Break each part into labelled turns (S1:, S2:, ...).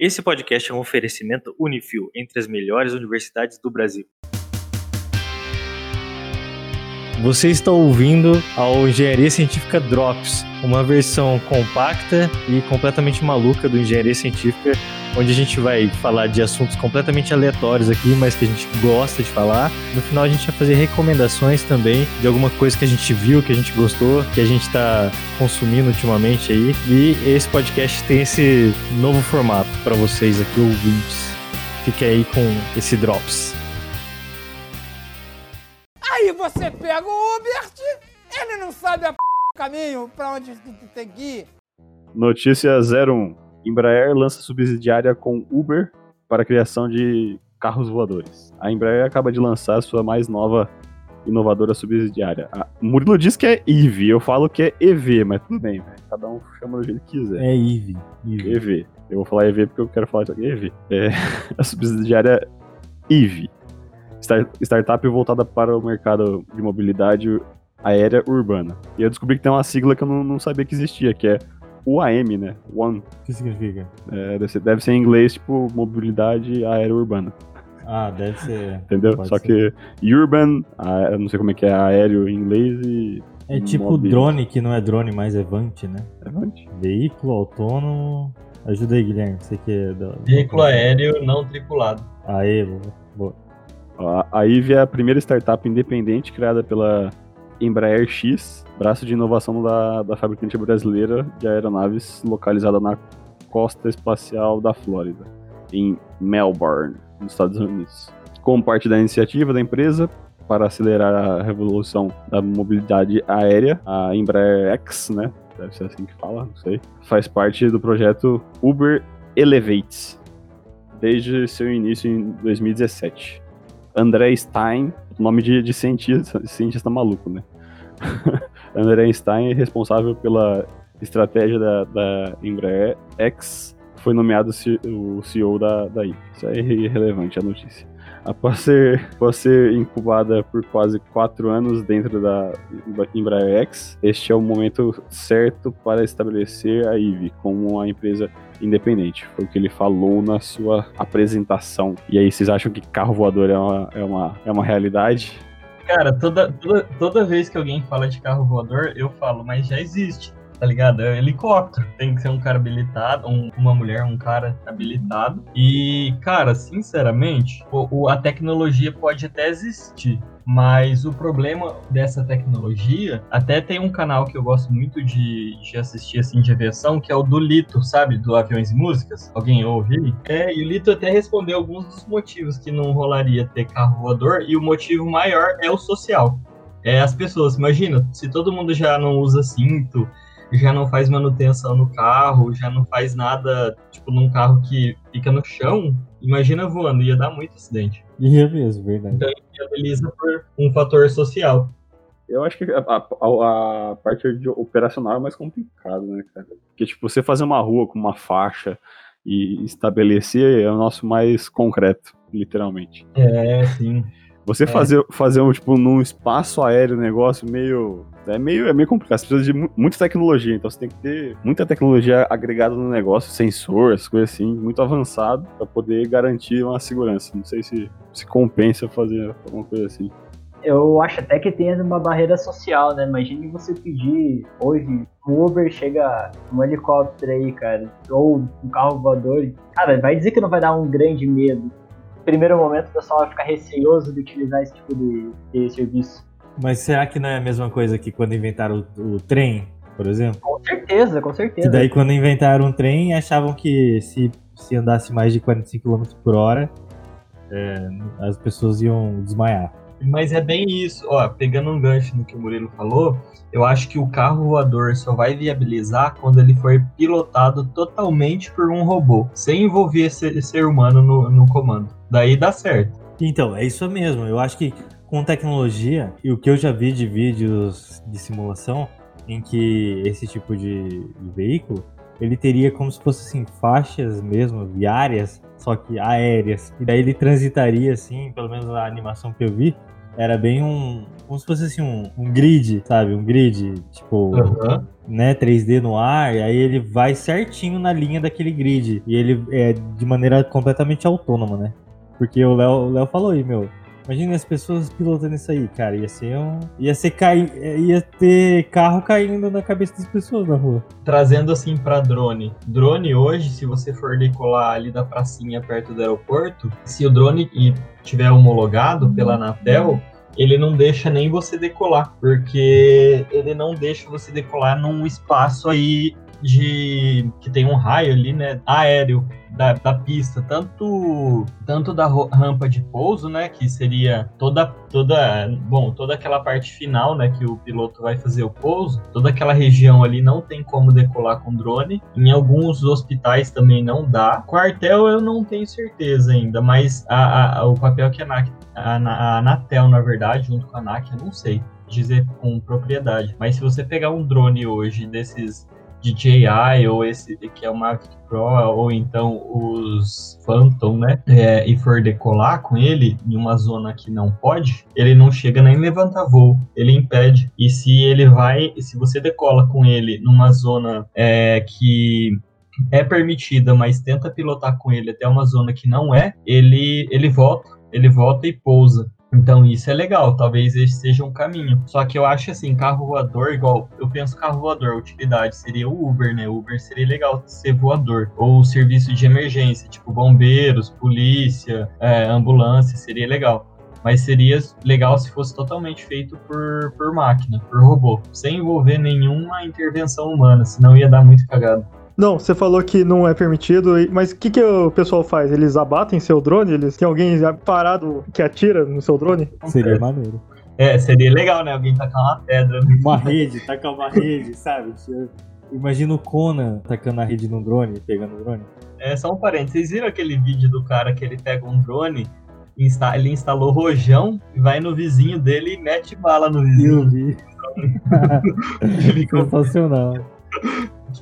S1: Esse podcast é um oferecimento Unifil entre as melhores universidades do Brasil. Você está ouvindo ao Engenharia Científica Drops, uma versão compacta e completamente maluca do Engenharia Científica, onde a gente vai falar de assuntos completamente aleatórios aqui, mas que a gente gosta de falar. No final a gente vai fazer recomendações também de alguma coisa que a gente viu, que a gente gostou, que a gente está consumindo ultimamente aí. E esse podcast tem esse novo formato para vocês aqui, ouvintes. Fique aí com esse Drops.
S2: Aí você pega o Uber, ele não sabe a p... caminho pra onde tu tem que ir.
S3: Notícia 01. Embraer lança subsidiária com Uber para a criação de carros voadores. A Embraer acaba de lançar sua mais nova inovadora subsidiária. A Murilo diz que é EV, eu falo que é EV, mas tudo bem, véio. cada um chama do jeito que quiser.
S4: É Eve.
S3: EV. Eu vou falar EV porque eu quero falar isso aqui. EV. É a subsidiária EV. Start- startup voltada para o mercado de mobilidade aérea urbana. E eu descobri que tem uma sigla que eu não, não sabia que existia, que é UAM, né? One.
S4: O que significa?
S3: É, deve, ser, deve ser em inglês, tipo, mobilidade aérea urbana.
S4: Ah, deve ser.
S3: Entendeu?
S4: Pode
S3: Só
S4: ser.
S3: que urban, a- eu não sei como é que é aéreo em inglês e.
S4: É tipo drone, que não é drone, mas é Vant, né?
S3: É Vant?
S4: Veículo autônomo. Ajuda aí, Guilherme. Você que é da.
S5: Veículo aéreo não tripulado.
S4: Aê, boa. boa.
S3: A, IVE é a primeira startup independente criada pela Embraer X, braço de inovação da, da fabricante brasileira de aeronaves localizada na costa espacial da Flórida, em Melbourne, nos Estados Unidos. Como parte da iniciativa da empresa para acelerar a revolução da mobilidade aérea, a Embraer X, né? Deve ser assim que fala, não sei. Faz parte do projeto Uber Elevates, desde seu início em 2017. André Stein, nome de, de cientista, cientista maluco, né? André Stein é responsável pela estratégia da, da Embraer X, foi nomeado o CEO da, da. Isso é irrelevante a notícia. Após ser, após ser incubada por quase quatro anos dentro da Embraer X, este é o momento certo para estabelecer a IVE como uma empresa independente. Foi o que ele falou na sua apresentação. E aí, vocês acham que carro voador é uma, é uma, é uma realidade?
S5: Cara, toda, toda, toda vez que alguém fala de carro voador, eu falo, mas já existe, tá ligado? É helicóptero. Tem que ser um cara habilitado, um- uma mulher, um cara habilitado. E, cara, sinceramente, o, o- a tecnologia pode até existir. Mas o problema dessa tecnologia, até tem um canal que eu gosto muito de, de assistir assim de aviação, que é o do Lito, sabe? Do Aviões e Músicas. Alguém ouve? É, e o Lito até respondeu alguns dos motivos que não rolaria ter carro voador, e o motivo maior é o social. É as pessoas, imagina, se todo mundo já não usa cinto, já não faz manutenção no carro, já não faz nada, tipo, num carro que fica no chão, imagina voando, ia dar muito acidente.
S4: Ia mesmo, verdade.
S5: Viabiliza por um fator social.
S3: Eu acho que a, a- a parte de operacional é mais complicado, né, cara? Porque, tipo, você fazer uma rua com uma faixa e estabelecer é o nosso mais concreto, literalmente.
S5: É, sim.
S3: Você fazer, fazer um, tipo, num espaço aéreo, negócio meio. É meio, é meio complicado. Você precisa de mu- muita tecnologia, então você tem que ter muita tecnologia agregada no negócio, sensor, essas coisas assim, muito avançado, pra poder garantir uma segurança. Não sei se, se compensa fazer alguma coisa assim.
S6: Eu acho até que tem uma barreira social, né? Imagine você pedir hoje, um Uber chega um helicóptero aí, cara, ou um carro voador. Cara, vai dizer que não vai dar um grande medo. Primeiro momento o pessoal vai ficar receoso de utilizar esse tipo de, de serviço.
S4: Mas será que não é a mesma coisa que quando inventaram o, o trem, por exemplo?
S6: Com certeza, com certeza.
S4: daí quando inventaram um trem, achavam que se, se andasse mais de 45 km por hora, é, as pessoas iam desmaiar.
S5: Mas é bem isso, ó, pegando um gancho no que o Murilo falou, eu acho que o carro voador só vai viabilizar quando ele for pilotado totalmente por um robô, sem envolver esse ser humano no, no comando. Daí dá certo.
S4: Então, é isso mesmo. Eu acho que com tecnologia, e o que eu já vi de vídeos de simulação, em que esse tipo de, veículo, ele teria como se fosse assim, faixas mesmo, viárias, só que aéreas. E daí ele transitaria assim, pelo menos na animação que eu vi, era bem um. Como se fosse assim, um, um grid, sabe? Um grid, tipo, né, 3D no ar, e aí ele vai certinho na linha daquele grid. E ele é de maneira completamente autônoma, né? Porque o Léo falou aí, meu. Imagina as pessoas pilotando isso aí, cara. Ia ser um. Ia ser cair. Ia ter carro caindo na cabeça das pessoas na rua.
S5: Trazendo assim pra drone. Drone hoje, se você for decolar ali da pracinha perto do aeroporto, se o drone tiver homologado pela Anatel, ele não deixa nem você decolar, porque ele não deixa você decolar num espaço aí de que tem um raio ali, né, aéreo da, da pista, tanto tanto da rampa de pouso, né, que seria toda toda, bom, toda aquela parte final, né, que o piloto vai fazer o pouso, toda aquela região ali não tem como decolar com drone. Em alguns hospitais também não dá. Quartel eu não tenho certeza ainda, mas a, a- o papel que a, ANAC, a, a Anatel, na verdade, junto com a ANAC, eu não sei dizer com propriedade. Mas se você pegar um drone hoje desses DJI ou esse que é o Mavic Pro ou então os Phantom, né? é, e for decolar com ele em uma zona que não pode, ele não chega nem levantar voo, ele impede. E se ele vai, se você decola com ele numa zona é, que é permitida, mas tenta pilotar com ele até uma zona que não é, ele ele volta, ele volta e pousa. Então isso é legal, talvez esse seja um caminho. Só que eu acho assim, carro voador, igual eu penso carro voador, utilidade seria o Uber, né? Uber seria legal ser voador. Ou serviço de emergência, tipo bombeiros, polícia, é, ambulância, seria legal. Mas seria legal se fosse totalmente feito por, por máquina, por robô, sem envolver nenhuma intervenção humana, senão ia dar muito cagado.
S7: Não, você falou que não é permitido, mas o que, que o pessoal faz? Eles abatem seu drone? Eles tem alguém parado que atira no seu drone?
S4: Seria maneiro.
S5: É, seria legal, né? Alguém tacar uma pedra. né?
S4: Uma rede, tacar uma rede, sabe? Imagina o Conan tacando a rede no drone, pegando o drone.
S5: É, só um parênteses. Vocês viram aquele vídeo do cara que ele pega um drone, insta- ele instalou rojão, e vai no vizinho dele e mete bala no
S4: Eu
S5: vizinho.
S4: vi.
S5: Ele ficou,
S4: Sensacional.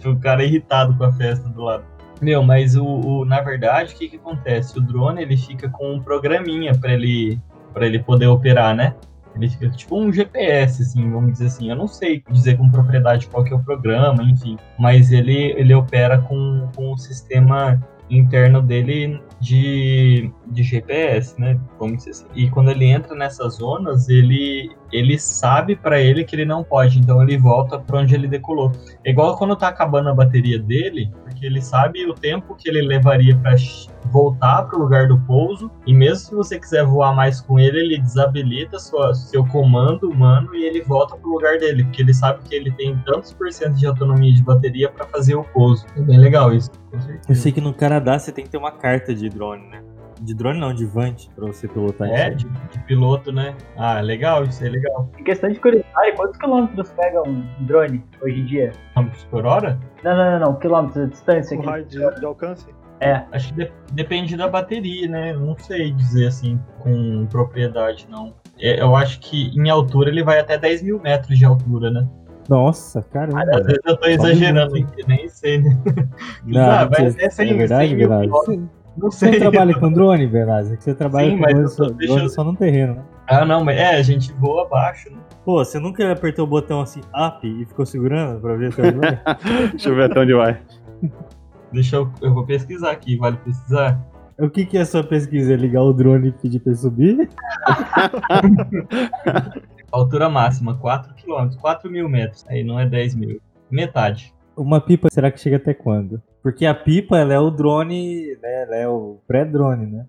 S5: O cara irritado com a festa do lado. Meu, mas o, o- na verdade, o que que acontece? O drone, ele fica com um programinha pra ele, pra ele poder operar, né? Ele fica tipo um GPS, assim, vamos dizer assim. Eu não sei dizer com propriedade qual que é o programa, enfim. Mas ele, ele opera com, com o sistema interno dele de, de GPS, né? Vamos dizer assim. E quando ele entra nessas zonas, ele, ele sabe pra ele que ele não pode. Então ele volta pra onde ele decolou. É igual quando tá acabando a bateria dele, porque ele sabe o tempo que ele levaria ch- voltar pro lugar do pouso. E mesmo se você quiser voar mais com ele, ele desabilita sua, seu comando humano e ele volta pro lugar dele, porque ele sabe que ele tem tantos por cento de autonomia de bateria pra fazer o pouso. É bem legal isso. Com certeza.
S4: Eu sei que no Canadá você tem que ter uma carta de drone, né? De drone não, de Vant, pra você pilotar
S5: É,
S4: isso.
S5: de, de piloto, né? Ah, legal, isso é legal.
S6: Em questão de curiosidade, quantos quilômetros pega um drone hoje em dia?
S5: Quilômetros por hora?
S6: Não, não, não, não. Quilômetros de distância. Que-
S7: raio de, de alcance?
S6: É.
S5: Acho que de- depende da bateria, né? Não sei dizer assim com propriedade, não. É, eu acho que em altura ele vai até 10 mil metros de altura, né?
S4: Nossa, caramba.
S5: Às vezes eu tô exagerando aqui, nem sei, né?
S4: Não,
S5: Ah, vai
S4: você-
S5: até 100,
S4: é verdade,
S5: 100 mil
S4: Bernardo?
S5: quilômetros.
S4: Você,
S5: Não
S4: você
S5: sei.
S4: não trabalha com drone, Bernardo? É que você trabalha
S5: Sim,
S4: com drone, só,
S5: deixa
S4: só no terreno, né?
S5: Ah, não, mas é, a gente voa abaixo, né?
S4: Pô, você nunca apertou o botão assim, up, e ficou segurando pra ver até onde vai?
S3: Deixa eu ver até onde vai.
S5: Deixa eu. Eu vou pesquisar aqui, vale pesquisar?
S4: O que, que é a sua pesquisa? É ligar o drone e pedir pra ele subir?
S5: Altura máxima, 4 km, 4 mil metros. Aí não é 10 mil. Metade.
S4: Uma pipa, será que chega até quando? Porque a pipa, ela é o drone, né? Ela é o pré-drone, né?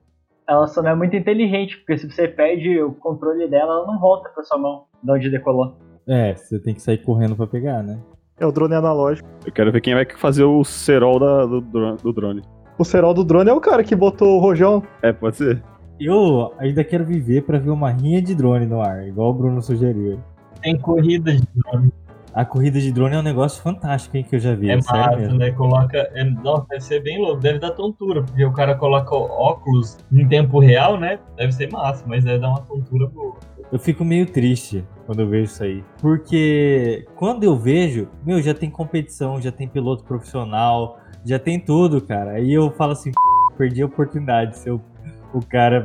S6: Ela só não é muito inteligente, porque se você perde o controle dela, ela não volta pra sua mão, de onde decolou.
S4: É, você tem que sair correndo pra pegar, né?
S7: É o drone analógico.
S3: Eu quero ver quem vai fazer o cerol da- do, do drone.
S7: O cerol do drone é o cara que botou o rojão.
S3: É, pode ser.
S4: Eu ainda quero viver pra ver uma rinha de drone no ar, igual o Bruno sugeriu.
S5: Tem corrida de drone.
S4: A corrida de drone é um negócio fantástico, hein, que eu já vi.
S5: É
S4: sério
S5: massa,
S4: mesmo.
S5: né? Coloca. É, nossa, deve ser bem louco. Deve dar tontura, porque o cara coloca óculos em tempo real, né? Deve ser massa, mas deve dar uma tontura boa.
S4: Eu fico meio triste quando eu vejo isso aí. Porque quando eu vejo, meu, já tem competição, já tem piloto profissional, já tem tudo, cara. Aí eu falo assim, "P***, perdi a oportunidade de ser o, o cara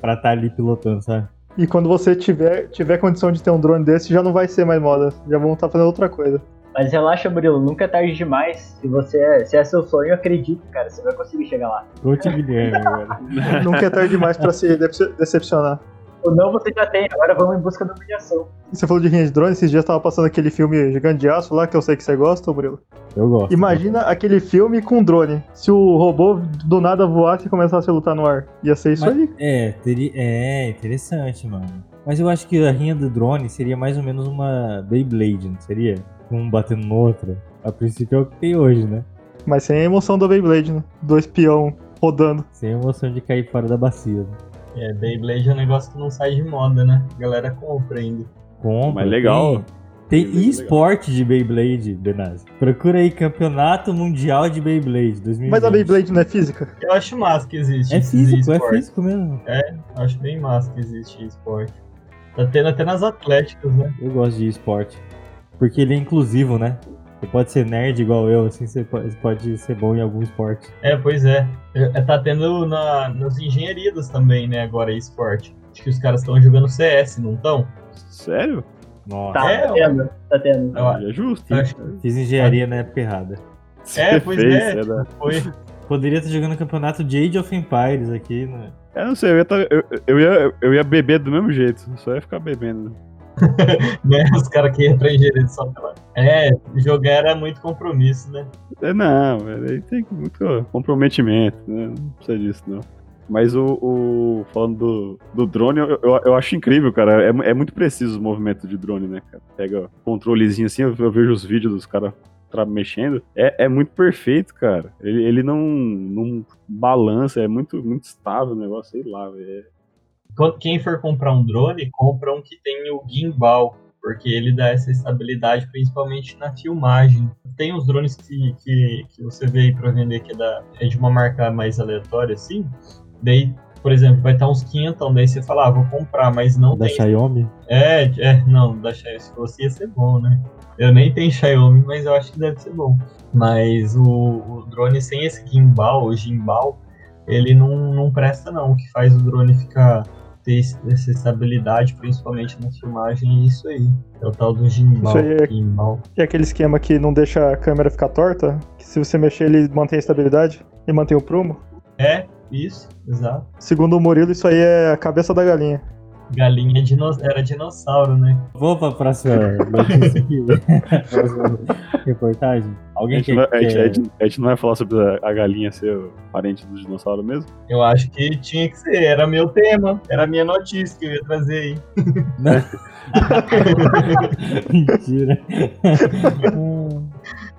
S4: pra estar ali pilotando, sabe?
S7: E quando você tiver, tiver condição de ter um drone desse, já não vai ser mais moda. Já vão estar fazendo outra coisa.
S6: Mas relaxa, Murilo, nunca é tarde demais. Se você é, se é seu sonho, acredite, cara, você vai conseguir chegar lá.
S4: Coach Guilherme agora.
S7: Nunca é tarde demais pra se dece- decepcionar.
S6: Ou não, você já tem, agora vamos em busca da humilhação.
S7: Você falou de rinha de drone, esses dias tava passando aquele filme Gigante de Aço lá, que eu sei que você gosta, Murilo.
S4: Eu gosto.
S7: Imagina aquele filme com drone. Se o robô do nada voasse e começasse a lutar no ar. Ia ser isso
S4: Mas-
S7: aí.
S4: É, teria, é interessante, mano. Mas eu acho que a rinha do drone seria mais ou menos uma Beyblade, não seria? Um batendo no outro. A princípio é o que tem hoje, né?
S7: Mas sem a emoção do Beyblade, né? Dois peão rodando.
S4: Sem a emoção de cair fora da bacia. Né?
S5: É, Beyblade é um negócio que não sai de moda, né? A galera compra ainda.
S4: Compra.
S3: Mas legal.
S4: Tem, tem esporte de Beyblade, Benazzi. Procura aí Campeonato Mundial de Beyblade 2020.
S7: Mas a Beyblade não é física?
S5: Eu acho massa que existe.
S4: É físico, é físico mesmo.
S5: Eu acho bem massa que existe esporte. Tá tendo até nas atléticas, né?
S4: Eu gosto de esporte. Porque ele é inclusivo, né? Você pode ser nerd igual eu, assim, você pode, ser bom em algum esporte.
S5: É, pois é. É, Tá tendo na, nas engenharias também, né, agora esporte. Acho que os caras estão jogando CS, não estão?
S3: Sério?
S4: Nossa.
S6: Tá,
S5: É,
S6: tá tendo, tá tendo.
S3: É justo.
S5: acho
S4: Fiz engenharia na época errada.
S5: É, pois
S3: fez,
S5: é.
S3: né?
S5: que foi.
S4: Poderia estar jogando campeonato de Age of Empires aqui, né?
S3: Eu não sei, eu ia, tá- eu, eu ia, eu ia beber do mesmo jeito, só ia ficar bebendo.
S5: né? Os caras que iam pra engenharia só pela. É, jogar era muito compromisso, né?
S3: É, não, mas aí tem muito comprometimento, né? Não precisa disso, não. Mas o, o- falando do, do drone, eu, eu, eu acho incrível, cara. É, é muito preciso o movimento de drone, né, cara? Pega o controlezinho assim, eu, eu vejo os vídeos dos caras mexendo. É, é muito perfeito, cara. Ele, ele não, não balança, é muito, muito estável o negócio, sei lá, velho.
S5: Quem for comprar um drone, compra um que tem o gimbal, porque ele dá essa estabilidade, principalmente na filmagem. Tem os drones que, que, que você vê aí pra vender que é, da, é de uma marca mais aleatória, assim. Daí, por exemplo, vai estar uns 500, daí você fala, ah, vou comprar, mas não
S4: Da
S5: tem.
S4: Xiaomi.
S5: É, é, não, da Xiaomi, se fosse ia ser bom, né? Eu nem tenho Xiaomi, mas eu acho que deve ser bom. Mas o, o drone sem esse gimbal, o gimbal, ele não, não presta não. O que faz o drone ficar ter essa estabilidade, principalmente na filmagem, é isso aí. É o tal do gimbal.
S7: Isso aí é-
S5: gimbal.
S7: E aquele esquema que não deixa a câmera ficar torta, que se você mexer ele mantém a estabilidade e mantém o prumo.
S5: É, isso, exato.
S7: Segundo o Murilo, isso aí é a cabeça da galinha.
S5: Galinha dino- era dinossauro, né?
S4: Vou pra próxima notícia aqui. próxima reportagem.
S3: A
S4: Alguém
S3: gente,
S4: quer,
S3: não, a, gente, a,
S4: quer-
S3: gente, a gente não vai falar sobre a, a galinha ser parente do dinossauro mesmo?
S5: Eu acho que tinha que ser, era meu tema, era a minha notícia que eu ia trazer aí.
S4: Mentira.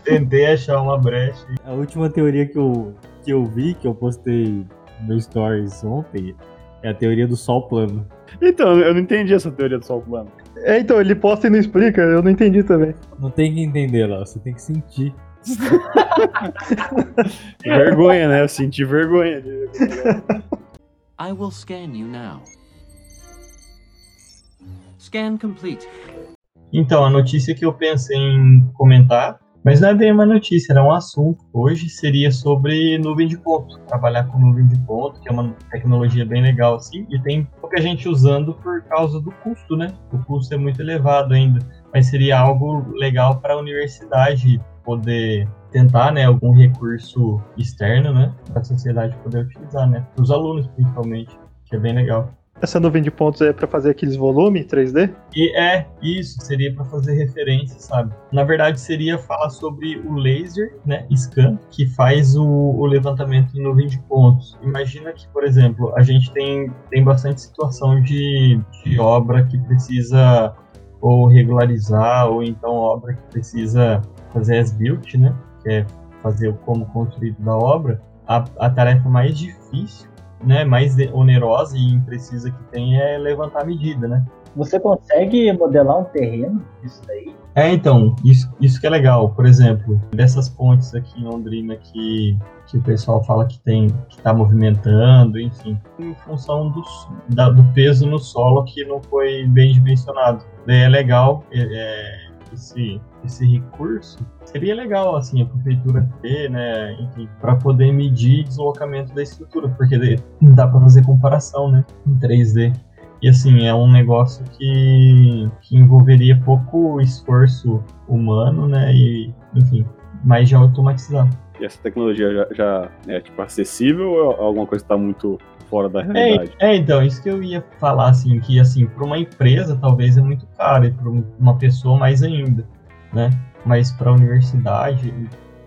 S5: Tentei achar uma brecha.
S4: A última teoria que eu, que eu vi, que eu postei no Stories ontem, é a teoria do sol plano.
S3: Então, eu não entendi essa teoria do sol plano.
S7: É, então, ele posta e não explica, eu não entendi também.
S4: Não tem que entender lá, você tem que sentir.
S3: Vergonha, né? Eu senti vergonha. de-
S8: I will scan you now. Scan complete.
S5: Então, a notícia que eu pensei em comentar, mas não é bem uma notícia, era um assunto. Hoje seria sobre nuvem de ponto. Trabalhar com nuvem de ponto, que é uma tecnologia bem legal assim, e tem pouca gente usando por causa do custo, né? O custo é muito elevado ainda, mas seria algo legal para a universidade poder tentar, né, algum recurso externo, né, para a sociedade poder utilizar, né, para os alunos principalmente, que é bem legal.
S7: Essa nuvem de pontos é pra fazer aqueles volumes 3D?
S5: E é, isso seria para fazer referência, sabe? Na verdade, seria falar sobre o laser, né, scan, que faz o, o levantamento em nuvem de pontos. Imagina que, por exemplo, a gente tem, tem bastante situação de, de obra que precisa ou regularizar, ou então obra que precisa fazer as built, né, que é fazer o como construído da obra. A, a tarefa mais difícil, né, mais onerosa e imprecisa que tem é levantar a medida, né?
S6: Você consegue modelar um terreno disso daí?
S5: É, então, isso, isso que é legal. Por exemplo, dessas pontes aqui em Londrina que, que o pessoal fala que tem que tá movimentando, enfim, em função do, da- do peso no solo que não foi bem dimensionado. Daí é legal é, é, esse, esse recurso. Seria legal, assim, a prefeitura ter, né, para poder medir deslocamento da estrutura, porque dá para fazer comparação, né, em 3D. E assim, é um negócio que, que envolveria pouco esforço humano, né? E, enfim, mais de automatizado.
S3: E essa tecnologia já, já é tipo acessível ou é alguma coisa que está muito fora da
S5: É,
S3: realidade?
S5: é, então, isso que eu ia falar, assim, que assim, para uma empresa talvez é muito caro, e para uma pessoa mais ainda, né? Mas para a universidade,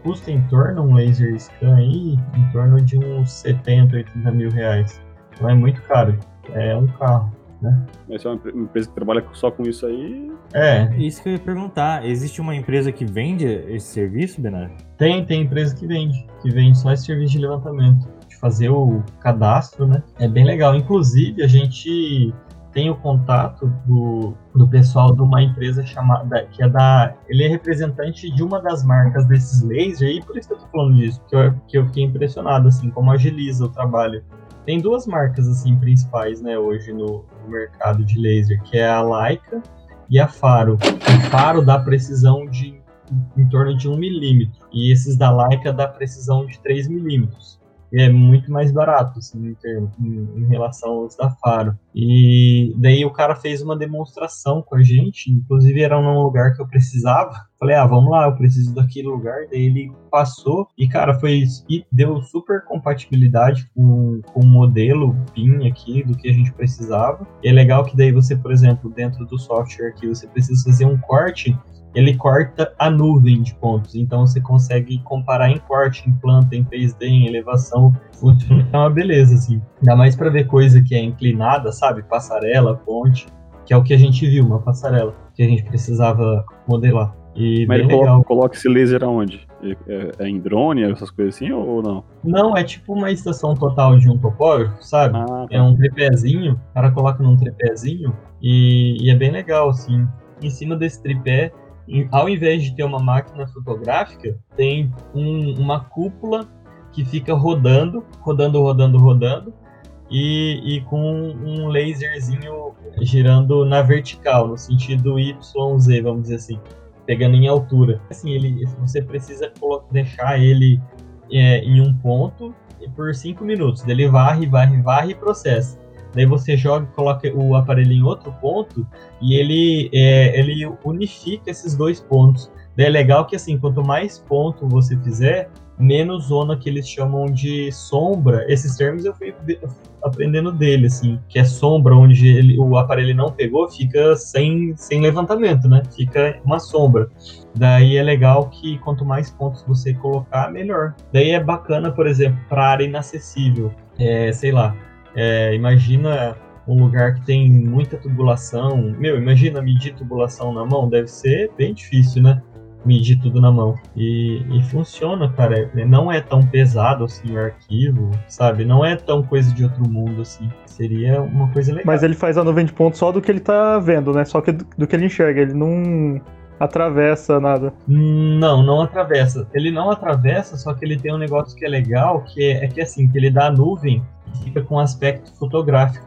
S5: custa em torno um laser scan aí, em torno de uns 70, 80 mil reais. Então é muito caro. É um carro.
S3: Mas se é uma empre- uma empresa que trabalha só com isso aí,
S5: É,
S4: Isso que eu ia perguntar. Existe uma empresa que vende esse serviço, Benar?
S5: Tem, tem empresa que vende, que vende só esse serviço de levantamento, fazer o cadastro, né? É bem legal. Inclusive, a gente tem o contato do, do pessoal de uma empresa chamada, que é da, ele é representante de uma das marcas desses lasers, e por isso que eu tô falando disso, que eu, que eu fiquei impressionado, assim, como agiliza o trabalho. Tem duas marcas, assim, principais, né, hoje no, no mercado de laser, que é a Leica e a Faro. O Faro dá precisão de em torno de 1 milímetro. E esses da Leica dá precisão de 3 milímetros. É muito mais barato, assim, em, relação aos da Faro. E daí o cara fez uma demonstração com a gente, inclusive era num lugar que eu precisava. Falei, ah, vamos lá, eu preciso daquele lugar. Daí ele passou e, cara, foi. E deu super compatibilidade com, com o modelo PIN aqui do que a gente precisava. E é legal que daí você, por exemplo, dentro do software aqui, você precisa fazer um corte ele corta a nuvem de pontos. Então você consegue comparar em corte, em planta, em 3D, em elevação. Funciona é uma beleza, assim. Ainda mais para ver coisa que é inclinada, sabe? Passarela, ponte, que é o que a gente viu, uma passarela, que a gente precisava modelar. E
S3: mas
S5: bem
S3: ele
S5: legal.
S3: coloca, esse laser aonde? É, é- em drone, essas coisas assim, ou não?
S5: Não, é tipo uma estação total de um topógrafo, sabe?
S3: Ah,
S5: É um tripézinho, o cara coloca num tripézinho e, e é bem legal, assim. Em cima desse tripé, ao invés de ter uma máquina fotográfica, tem um- uma cúpula que fica rodando, rodando, rodando, rodando, e, e com um laserzinho girando na vertical, no sentido YZ, vamos dizer assim, pegando em altura. Assim, ele, você precisa deixar ele é, em um ponto por 5 minutos. Ele varre, varre, varre e processa. Daí você joga, coloca o aparelho em outro ponto e ele, é, ele unifica esses dois pontos. Daí é legal que assim, quanto mais ponto você fizer, menos zona que eles chamam de sombra. Esses termos eu fui aprendendo dele, assim, que é sombra onde ele- o aparelho não pegou, fica sem, sem levantamento, né? Fica uma sombra. Daí é legal que quanto mais pontos você colocar, melhor. Daí é bacana, por exemplo, para área inacessível. É, sei lá, é, imagina um lugar que tem muita tubulação. Meu, imagina medir tubulação na mão, deve ser bem difícil, né? Medir tudo na mão. E, e funciona, cara. É- Não é tão pesado assim o arquivo, sabe? Não é tão coisa de outro mundo assim. Seria uma coisa legal.
S7: Mas ele faz a nuvem de pontos só do que ele tá vendo, né? Só que do, do que ele enxerga. Ele não atravessa nada.
S5: Não, não atravessa. Ele não atravessa, só que ele tem um negócio que é legal, que é, é que assim, que ele dá a nuvem fica com aspecto fotográfico.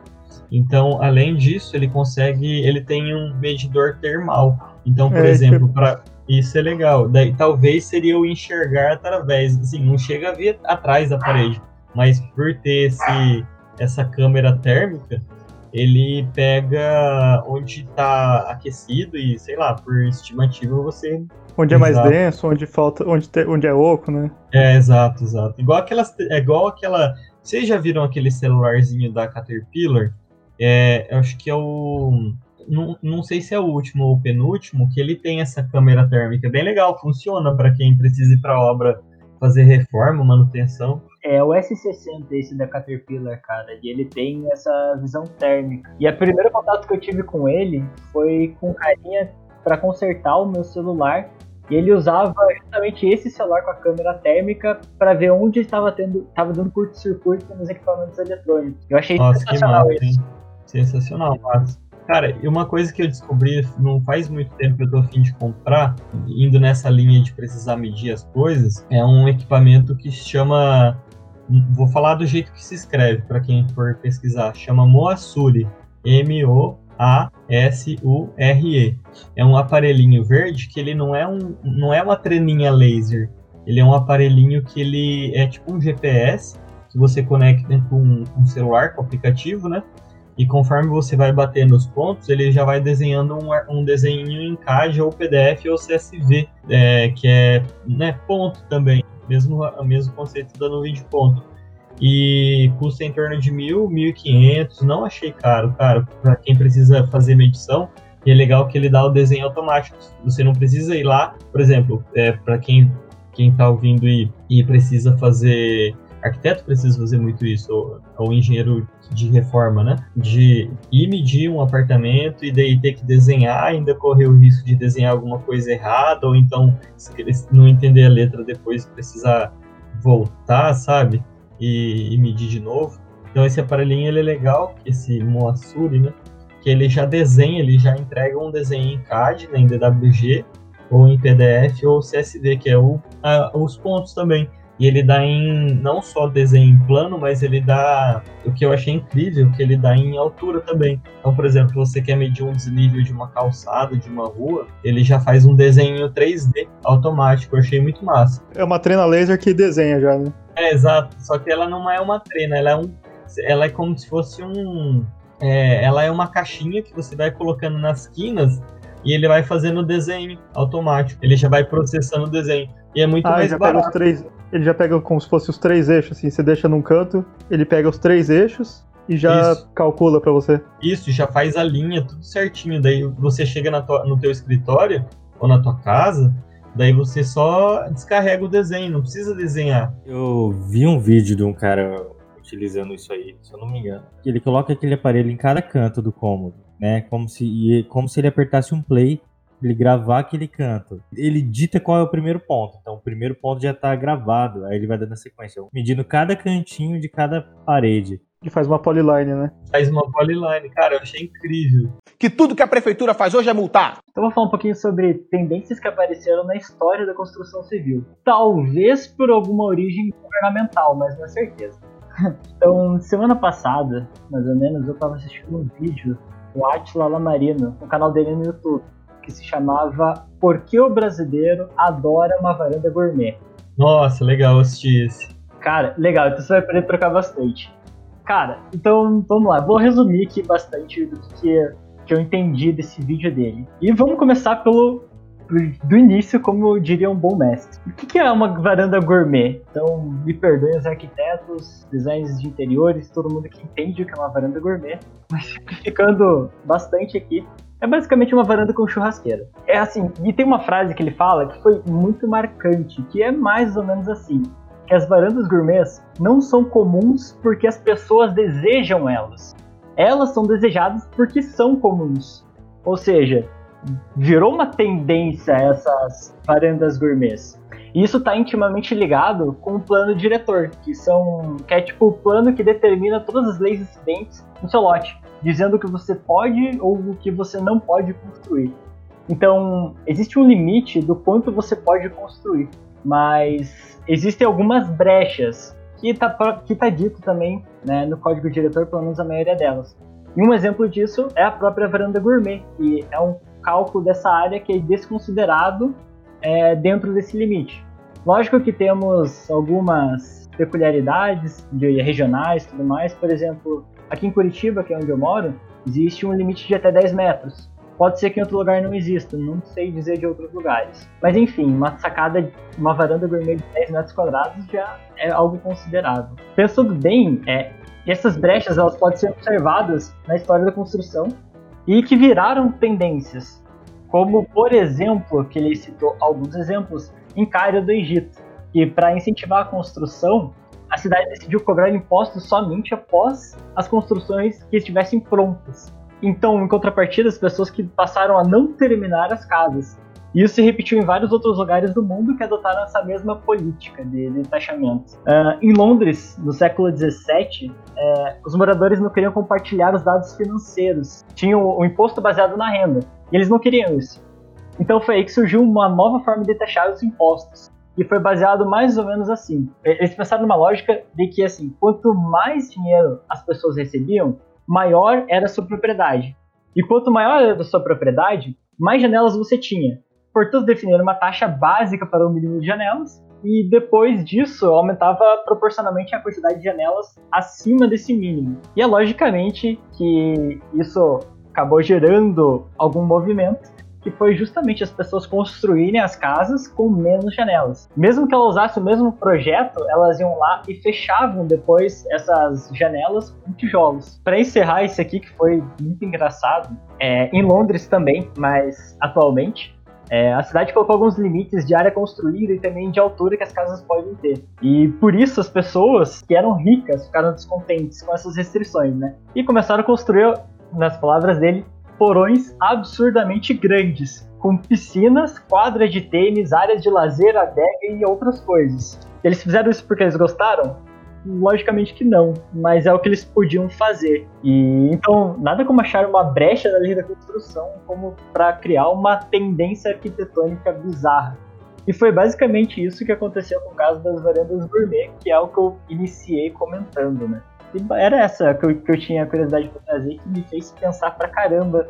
S5: Então, além disso, ele consegue, ele tem um medidor termal. Então, por
S7: É,
S5: exemplo, para isso é legal. Daí talvez seria o enxergar através, assim, não chega a ver atrás da parede, mas por ter esse essa câmera térmica, ele pega onde está aquecido e, sei lá, por estimativa você
S7: Onde é mais
S5: Exato.
S7: denso, onde falta. Onde, te- onde é oco, né?
S5: É, exato, exato. Igual aquelas. É igual aquela. Vocês já viram aquele celularzinho da Caterpillar? É, eu acho que é o. Não, não sei se é o último ou o penúltimo, que ele tem essa câmera térmica. Bem legal, funciona para quem precisa ir para obra fazer reforma, manutenção.
S6: É o S60 esse da Caterpillar, cara, e ele tem essa visão térmica. E o primeiro contato que eu tive com ele foi com carinha para consertar o meu celular. E ele usava justamente esse celular com a câmera térmica para ver onde estava tendo, estava dando curto-circuito nos equipamentos eletrônicos. Eu achei
S5: Nossa,
S6: sensacional
S5: massa,
S6: isso.
S5: hein? Sensacional, massa. Cara, e uma coisa que eu descobri não faz muito tempo que eu tô a fim de comprar, indo nessa linha de precisar medir as coisas, é um equipamento que se chama. Vou falar do jeito que se escreve para quem for pesquisar. Chama Moasuri. M-O-A-S-U-R-E. É um aparelhinho verde que ele não é, um, não é uma treninha laser. Ele é um aparelhinho que ele é tipo um GPS que você conecta com um celular, com o aplicativo, né? E conforme você vai bater nos pontos, ele já vai desenhando um, um desenho em CAD ou PDF ou CSV, é, que é né, ponto também, mesmo mesmo conceito da nuvem de ponto. E custa em torno de mil, mil e quinhentos. Não achei caro, cara, para quem precisa fazer medição. E é legal que ele dá o desenho automático. Você não precisa ir lá, por exemplo, é, para quem quem está ouvindo e, e precisa fazer arquiteto precisa fazer muito isso, ou, ou engenheiro de reforma, né? De ir medir um apartamento e daí ter que desenhar, ainda correr o risco de desenhar alguma coisa errada, ou então não entender a letra depois precisar voltar, sabe? E, e medir de novo. Então esse aparelhinho ele é legal, esse Moasuri, né? Que ele já desenha, ele já entrega um desenho em CAD, né, em DWG, ou em PDF ou CSV, que é o, a, os pontos também. E ele dá em não só desenho em plano, mas ele dá o que eu achei incrível, que ele dá em altura também. Então, por exemplo, você quer medir um desnível de uma calçada, de uma rua, ele já faz um desenho 3D automático. Eu achei muito massa.
S7: É uma trena laser que desenha já, né?
S5: É, exato. Só que ela não é uma trena, ela é um. Ela é como se fosse um. É, ela é uma caixinha que você vai colocando nas quinas e ele vai fazendo o desenho automático. Ele já vai processando o desenho. E é muito
S7: ah,
S5: mais
S7: já
S5: barato.
S7: Pega os três, ele já pega como se fosse os três eixos, assim. Você deixa num canto, ele pega os três eixos e já
S5: Isso.
S7: calcula para você.
S5: Isso, já faz a linha, tudo certinho. Daí você chega na tua, no teu escritório ou na tua casa, daí você só descarrega o desenho, não precisa desenhar.
S4: Eu vi um vídeo de um cara utilizando isso aí, se eu não me engano. Ele coloca aquele aparelho em cada canto do cômodo, né? Como se, e- como se ele apertasse um play, ele gravar aquele canto. Ele dita qual é o primeiro ponto. Então, o primeiro ponto já tá gravado. Aí ele vai dando a sequência, medindo cada cantinho de cada parede.
S7: E faz uma polyline, né?
S5: Faz uma polyline. Cara, eu achei incrível.
S2: Que tudo que a prefeitura faz hoje é multar.
S6: Então eu vou falar um pouquinho sobre tendências que apareceram na história da construção civil. Talvez por alguma origem governamental, mas não é certeza. Então, semana passada, mais ou menos, eu estava assistindo um vídeo do Atila Lamarino, no canal dele no YouTube, que se chamava Por que o brasileiro adora uma varanda gourmet?
S5: Nossa, legal assistir esse.
S6: Cara, legal, então você vai poder trocar bastante. Cara, então vamos lá, vou resumir aqui bastante do que, que eu entendi desse vídeo dele. E vamos começar pelo do início, como diria um bom mestre. O que é uma varanda gourmet? Então, me perdoem os arquitetos, designers de interiores, todo mundo que entende o que é uma varanda gourmet, mas simplificando bastante aqui, é basicamente uma varanda com churrasqueira. É assim, e tem uma frase que ele fala que foi muito marcante, que é mais ou menos assim: que as varandas gourmets não são comuns porque as pessoas desejam elas. Elas são desejadas porque são comuns. Ou seja, virou uma tendência essas varandas gourmets. E isso está intimamente ligado com o plano diretor, que são que é tipo o plano que determina todas as leis incidentes no seu lote, dizendo o que você pode ou o que você não pode construir. Então, existe um limite do quanto você pode construir, mas existem algumas brechas que está que tá dito também né, no código diretor, pelo menos a maioria delas. E um exemplo disso é a própria varanda gourmet, que é um cálculo dessa área que é desconsiderado é, dentro desse limite. Lógico que temos algumas peculiaridades de regionais e tudo mais, por exemplo, aqui em Curitiba, que é onde eu moro, existe um limite de até 10 metros. Pode ser que em outro lugar não exista, não sei dizer de outros lugares. Mas enfim, uma sacada, uma varanda gourmet de 10 metros quadrados já é algo considerável. Pensando bem, é, essas brechas elas podem ser observadas na história da construção e que viraram tendências. Como, por exemplo, que ele citou alguns exemplos em Cairo do Egito, que para incentivar a construção, a cidade decidiu cobrar impostos somente após as construções que estivessem prontas. Então, em contrapartida, as pessoas que passaram a não terminar as casas. E isso se repetiu em vários outros lugares do mundo que adotaram essa mesma política de, de taxamento. Uh, em Londres, no século XVII, é, os moradores não queriam compartilhar os dados financeiros. Tinham o imposto baseado na renda. E eles não queriam isso. Então foi aí que surgiu uma nova forma de taxar os impostos. E foi baseado mais ou menos assim. Eles pensaram numa lógica de que, assim, quanto mais dinheiro as pessoas recebiam, maior era a sua propriedade. E quanto maior era a sua propriedade, mais janelas você tinha. Portanto, definiram uma taxa básica para o mínimo de janelas e depois disso aumentava proporcionalmente a quantidade de janelas acima desse mínimo. E é logicamente que isso acabou gerando algum movimento que foi justamente as pessoas construírem as casas com menos janelas. Mesmo que elas usassem o mesmo projeto, elas iam lá e fechavam depois essas janelas com tijolos. Para encerrar isso aqui, que foi muito engraçado, é, em Londres também, mas atualmente, é, a cidade colocou alguns limites de área construída e também de altura que as casas podem ter. E por isso as pessoas que eram ricas ficaram descontentes com essas restrições, né? E começaram a construir, nas palavras dele, porões absurdamente grandes, com piscinas, quadras de tênis, áreas de lazer, adega e outras coisas. Eles fizeram isso porque eles gostaram? Logicamente que não, mas é o que eles podiam fazer. E então, nada como achar uma brecha na lei da construção como para criar uma tendência arquitetônica bizarra. E foi basicamente isso que aconteceu com o caso das varandas gourmet, que é o que eu iniciei comentando, né? Era essa que eu, que eu tinha curiosidade para trazer, que me fez pensar pra caramba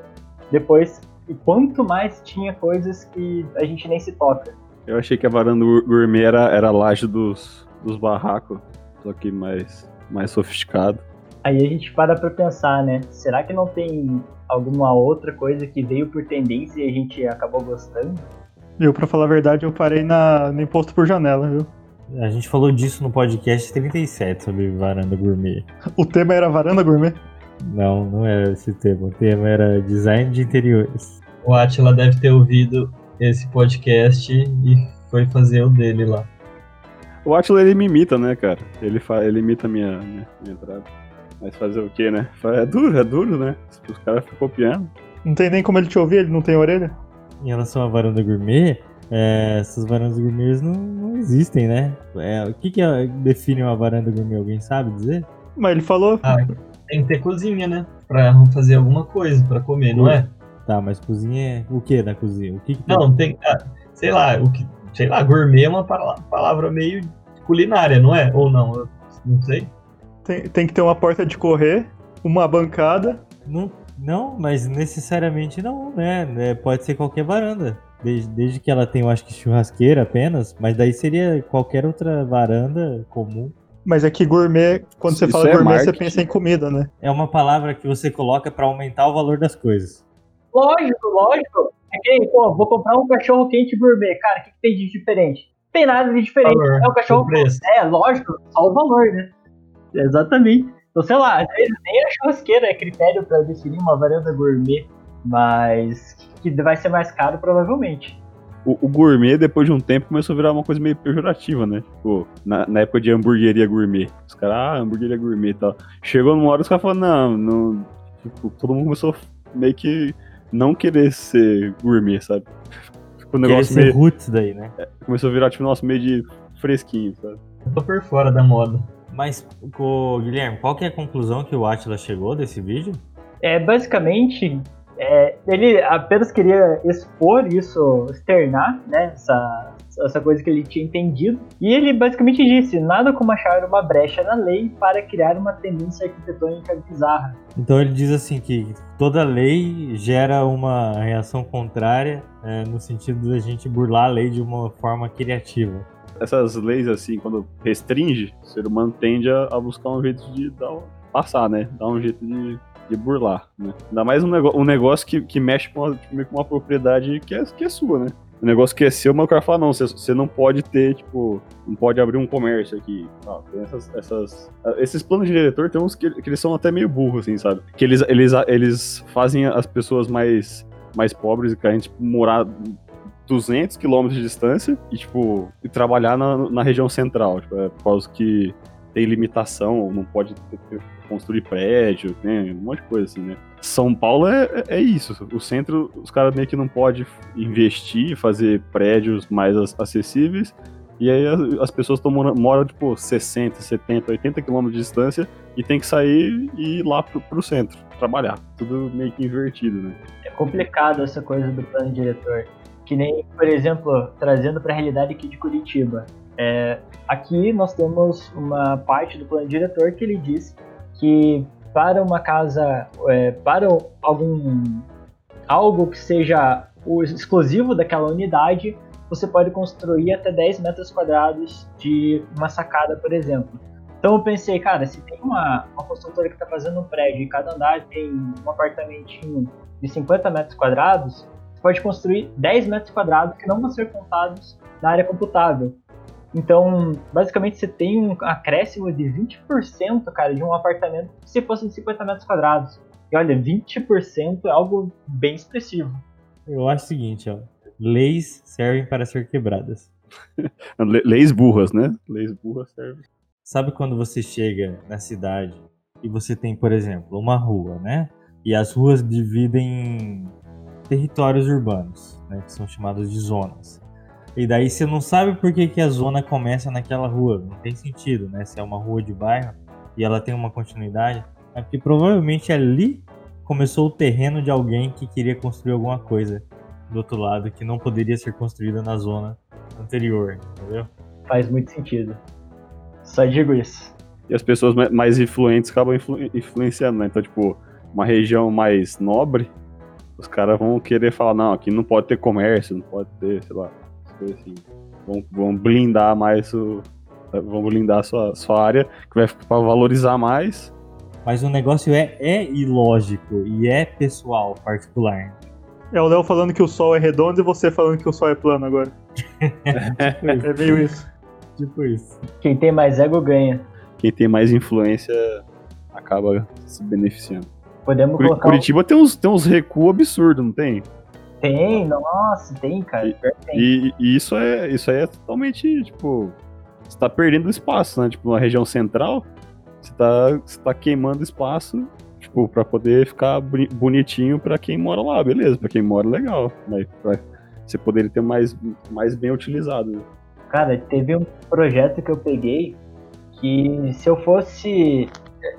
S6: depois. E quanto mais tinha coisas que a gente nem se toca.
S3: Eu achei que a varanda gourmet era, era a laje dos, dos barracos, só que mais, mais sofisticado.
S6: Aí a gente para pra pensar, né? Será que não tem alguma outra coisa que veio por tendência e a gente acabou gostando?
S7: Eu, pra falar a verdade, eu parei na, no imposto por janela, viu?
S4: A gente falou disso no podcast 37 sobre varanda gourmet.
S7: O tema era varanda gourmet?
S4: Não, não era esse tema. O tema era design de interiores.
S5: O Atila deve ter ouvido esse podcast e foi fazer o dele lá.
S3: O Atila ele me imita, né, cara? Ele, fa... ele imita a minha, minha, minha entrada. Mas fazer o quê, né? É duro, é duro, né? Os caras ficam copiando.
S7: Não tem nem como ele te ouvir, ele não tem orelha?
S4: Em relação à varanda gourmet, é, essas varandas gourmet não, não existem, né? É, o que, que é, define uma varanda gourmet? Alguém sabe dizer?
S7: Mas ele falou.
S5: Ah, tem que ter cozinha, né? Pra fazer alguma coisa pra comer, não é?
S4: Tá, mas cozinha é o que na cozinha? O que, que tem?
S5: Não, tem. ah, sei lá, o que. Sei lá, gourmet é uma pala- palavra meio culinária, não é? Ou não? Eu não sei.
S7: Tem, tem que ter uma porta de correr, uma bancada.
S4: Não, não, mas necessariamente não, né? É, pode ser qualquer varanda. Desde, desde que ela tenha, eu acho que churrasqueira apenas, mas daí seria qualquer outra varanda comum.
S7: Mas é que gourmet, quando você
S3: Isso
S7: fala
S3: é
S7: gourmet, você
S3: marketing.
S7: pensa em comida, né?
S4: É uma palavra que você coloca pra aumentar o valor das coisas.
S6: Lógico, lógico. É que, pô, vou comprar um cachorro quente gourmet. Cara, o que, que tem de diferente? Tem nada de diferente.
S5: Valor,
S6: é o cachorro
S5: o preço.
S6: É, lógico, só o valor, né? Exatamente. Então, sei lá, às vezes nem a churrasqueira é critério pra definir uma varanda gourmet, mas que vai ser mais caro provavelmente.
S3: O, o gourmet, depois de um tempo, começou a virar uma coisa meio pejorativa, né? Tipo, na, na época de hamburgueria gourmet. Os caras, ah, hamburgueria gourmet e tal. Chegou numa hora os caras falaram, não, não. Tipo, todo mundo começou a meio que não querer ser gourmet, sabe? Ficou um
S4: Querer
S3: negócio
S4: ser
S3: meio.
S4: roots daí, né?
S3: Começou a virar, tipo, nosso meio de fresquinho, sabe?
S5: Eu tô por fora da moda.
S4: Mas, Guilherme, qual que é a conclusão que o Atila chegou desse vídeo?
S6: É, basicamente, é, ele apenas queria expor isso, externar, né, essa, essa coisa que ele tinha entendido. E ele basicamente disse, nada como achar uma brecha na lei para criar uma tendência arquitetônica bizarra.
S4: Então ele diz assim que toda lei gera uma reação contrária é, no sentido da gente burlar a lei de uma forma criativa.
S3: Essas leis, assim, quando restringe, o ser humano tende a, a buscar um jeito de dar, um- passar, né? Dar um jeito de, de burlar, né? Ainda mais um, nego um negócio que, que mexe com uma, meio com uma propriedade que é, que é sua, né? Um negócio que é seu, mas o cara fala, não, você, você não pode ter, tipo, não pode abrir um comércio aqui. Tem essas, essas- Esses planos de diretor tem uns que, que eles são até meio burros, assim, sabe? Que eles, eles, eles fazem as pessoas mais, mais pobres e carentes, tipo, morar 200 quilômetros de distância e, tipo, e trabalhar na, na região central, tipo, é por causa que tem limitação, não pode ter- construir prédio, né, um monte de coisa assim, né. São Paulo é, é- é isso, o centro, os caras meio que não podem investir, fazer prédios mais ac- acessíveis, e aí as, as pessoas tão morando, moram, tipo, 60, 70, 80 quilômetros de distância e tem que sair e ir lá pro, pro centro, trabalhar. Tudo meio que invertido, né.
S6: É complicado essa coisa do plano diretor. Que nem, por exemplo, trazendo para a realidade aqui de Curitiba. É, aqui nós temos uma parte do plano diretor que ele diz que para uma casa, é, para algum algo que seja o exclusivo daquela unidade, você pode construir até 10 metros quadrados de uma sacada, por exemplo. Então eu pensei, cara, se tem uma, uma construtora que está fazendo um prédio e cada andar tem um apartamentinho de 50 metros quadrados, você pode construir 10 metros quadrados que não vão ser contados na área computável. Então, basicamente, você tem um acréscimo de 20%, cara, de um apartamento se fosse de 50 metros quadrados. E olha, 20% é algo bem expressivo.
S4: Eu acho o seguinte, ó. Leis servem para ser quebradas.
S3: Le- Leis burras, né? Leis burras servem.
S4: Sabe quando você chega na cidade e você tem, por exemplo, uma rua, né? E as ruas dividem territórios urbanos, né? Que são chamados de zonas. E daí você não sabe por que, que a zona começa naquela rua. Não tem sentido, né? Se é uma rua de bairro e ela tem uma continuidade. É porque provavelmente ali começou o terreno de alguém que queria construir alguma coisa do outro lado que não poderia ser construída na zona anterior, entendeu?
S6: Faz muito sentido. Só digo isso.
S3: E as pessoas ma- mais influentes acabam influ- influenciando, né? Então, tipo, uma região mais nobre, os caras vão querer falar, não, aqui não pode ter comércio, não pode ter, sei lá, coisas assim. Vão, vão blindar mais o. Vão blindar a sua, sua área, que vai ficar pra valorizar mais.
S4: Mas o negócio é, é ilógico e é pessoal, particular.
S7: É o Léo falando que o sol é redondo e você falando que o sol é plano agora. É meio isso.
S4: Tipo isso.
S6: Quem tem mais ego ganha.
S3: Quem tem mais influência acaba se beneficiando.
S6: Podemos
S3: Curi-
S6: colocar. um-
S3: Curitiba tem uns, tem uns recuos absurdos, não tem?
S6: Tem, nossa, tem, cara.
S3: E-. E, e isso, é, isso aí é totalmente, tipo, você tá perdendo espaço, né? Tipo, na região central, você tá, você tá queimando espaço, tipo, pra poder ficar boni- bonitinho pra quem mora lá, beleza. Pra quem mora, legal. Mas pra você poderia ter mais, mais bem utilizado. né?
S6: Cara, teve um projeto que eu peguei que se eu fosse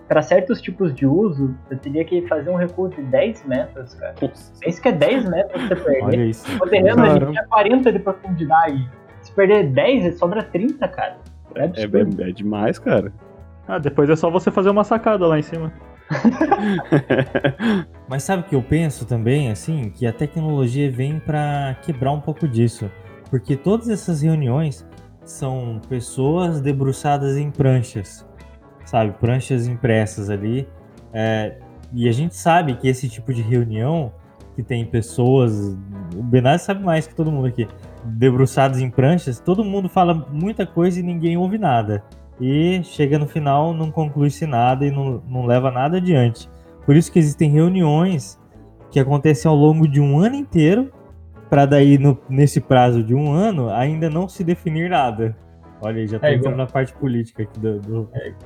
S6: para certos tipos de uso, eu teria que fazer um recuo de 10 metros, cara. Pensa que é 10 metros que você perder.
S4: Olha isso.
S6: O terreno a gente tinha 40 de profundidade. Se perder 10, sobra 30, cara. É
S3: É,
S6: absurdo.
S3: é- é demais, cara.
S7: Ah, depois é só você fazer uma sacada lá em cima.
S4: Mas sabe o que eu penso também, assim, que a tecnologia vem pra quebrar um pouco disso. Porque todas essas reuniões são pessoas debruçadas em pranchas, sabe? Pranchas impressas ali. É, e a gente sabe que esse tipo de reunião, que tem pessoas. O Benazzi sabe mais que todo mundo aqui. Debruçados em pranchas, todo mundo fala muita coisa e ninguém ouve nada. E chega no final, não conclui-se nada e não, não leva nada adiante. Por isso que existem reuniões que acontecem ao longo de um ano inteiro, para daí, no- nesse prazo de um ano, ainda não se definir nada. Olha aí, já tô
S5: É
S4: entrando
S5: igual-
S4: na parte política aqui do, do-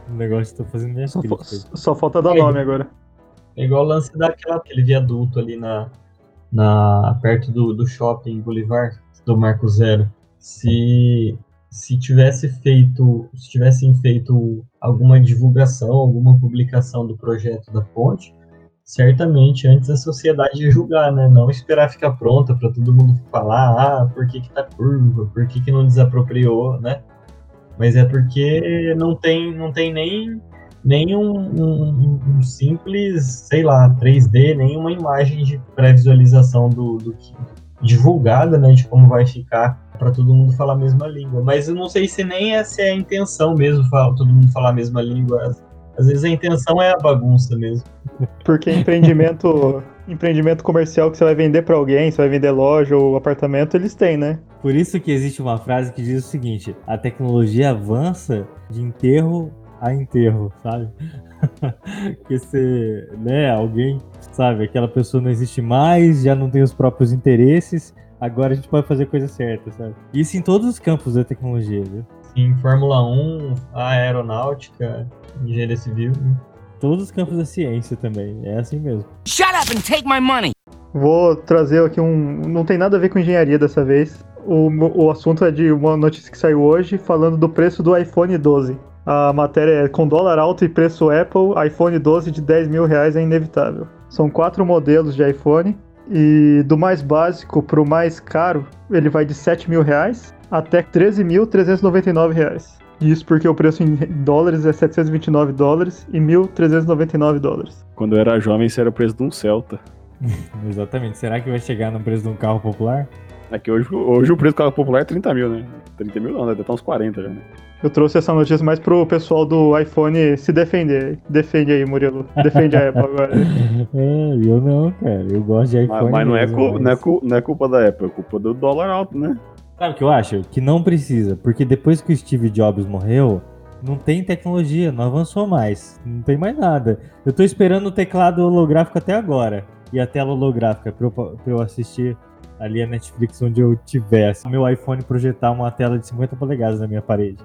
S4: do negócio, tô fazendo minha
S7: Só, fa-
S4: crítica.
S7: só falta dar
S5: Aí.
S7: nome agora.
S5: É igual o lance daquela, aquele viaduto ali na, na perto do, do shopping Bolivar, do Marco Zero. Se, se tivesse feito, se tivessem feito alguma divulgação, alguma publicação do projeto da ponte, certamente antes a sociedade ia julgar, né? Não esperar ficar pronta para todo mundo falar, ah, por que que tá curva, por que que não desapropriou, né? Mas é porque não tem, não tem nem nem um, um- um simples, sei lá, 3D, nem uma imagem de pré-visualização do, do que divulgada, né, de como vai ficar para todo mundo falar a mesma língua. Mas eu não sei se nem essa é a intenção mesmo, falar, todo mundo falar a mesma língua. Às, vezes a intenção é a bagunça mesmo.
S7: Porque empreendimento, empreendimento comercial que você vai vender pra alguém, você vai vender loja ou apartamento, eles têm, né?
S4: Por isso que existe uma frase que diz o seguinte: a tecnologia avança de enterro a enterro, sabe? que você, né, alguém, sabe, aquela pessoa não existe mais, já não tem os próprios interesses, agora a gente pode fazer a coisa certa, sabe? Isso em todos os campos da tecnologia, viu?
S5: Em Fórmula 1, a aeronáutica, engenharia civil.
S4: Todos os campos da ciência também, é assim mesmo.
S8: Shut up and take my money!
S7: Vou trazer aqui um. Não tem nada a ver com engenharia dessa vez. O, o assunto é de uma notícia que saiu hoje falando do preço do iPhone 12. A matéria é com dólar alto e preço Apple, iPhone 12 de 10 mil reais é inevitável. São quatro modelos de iPhone e do mais básico para o mais caro ele vai de 7 mil reais até 13.399 reais. Isso porque o preço em dólares é 729 dólares e 1.399 dólares.
S3: Quando eu era jovem, isso era o preço de um Celta.
S4: Exatamente. Será que vai chegar no preço de um carro popular?
S3: É que hoje, hoje o preço do carro popular é 30 mil, né? 30 mil não, né? Deve estar uns 40 já, né?
S7: Eu trouxe essa notícia mais pro pessoal do iPhone se defender. Defende aí, Murilo. Defende a Apple agora.
S4: É, eu não, cara. Eu gosto de iPhone.
S3: Mas, mas não, é
S4: mesmo, mas-
S3: não, é não é culpa da Apple, é culpa do dólar alto, né?
S4: Sabe o que eu acho? Que não precisa, porque depois que o Steve Jobs morreu, não tem tecnologia, não avançou mais, não tem mais nada. Eu tô esperando o teclado holográfico até agora e a tela holográfica pra eu, pra eu assistir ali a Netflix onde eu tivesse. Meu iPhone projetar uma tela de 50 polegadas na minha parede.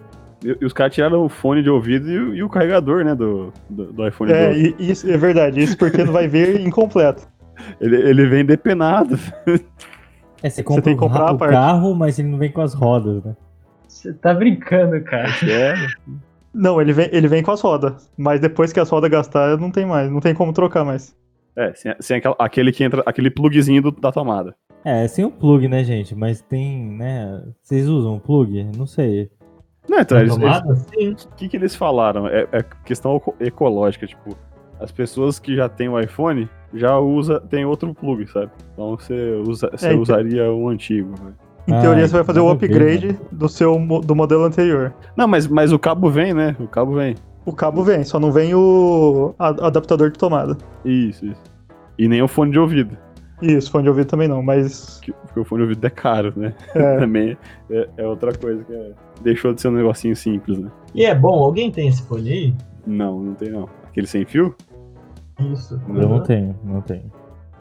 S3: E, e os caras tiraram o fone de ouvido e, o- e o carregador, né? Do, do, do iPhone
S7: É,
S3: 12.
S7: e isso é verdade. Isso porque não vai vir incompleto.
S3: Ele, ele vem depenado.
S4: É, você compra
S7: tem que
S4: o
S7: comprar
S4: o
S7: parte.
S4: carro, mas ele não vem com as rodas, né?
S6: Você tá brincando, cara.
S3: É.
S7: Não, ele vem, ele vem com as rodas. Mas depois que as rodas gastar, não tem mais. Não tem como trocar mais.
S3: É, sem, sem aquela- aquele que entra, aquele plugzinho do- da tomada.
S4: É, sem o plug, né, gente? Mas tem, né? Vocês usam o plug? Não sei.
S3: Não, então, eles, eles- o que, que eles falaram? É, é questão eco- ecológica, tipo, as pessoas que já têm o iPhone já usa, tem outro plug, sabe? Então você, usa, você
S7: É, então-
S3: usaria o antigo. né?
S7: Em
S4: Ah,
S7: teoria, você vai fazer o
S4: ver,
S7: upgrade do seu do modelo anterior.
S3: Não, mas, mas o cabo vem, né? O cabo vem.
S7: O cabo vem, só não vem o adaptador de tomada.
S3: Isso, isso. E nem o fone de ouvido.
S7: Isso, fone de ouvido também não, mas.
S3: que- Porque o fone de ouvido é caro, né?
S7: É,
S3: Também é, é outra coisa que é- deixou de ser um negocinho simples, né?
S5: E é bom, alguém tem esse fone aí?
S3: Não, não tem não. Aquele sem fio?
S5: Isso.
S4: Eu não tenho, não tenho.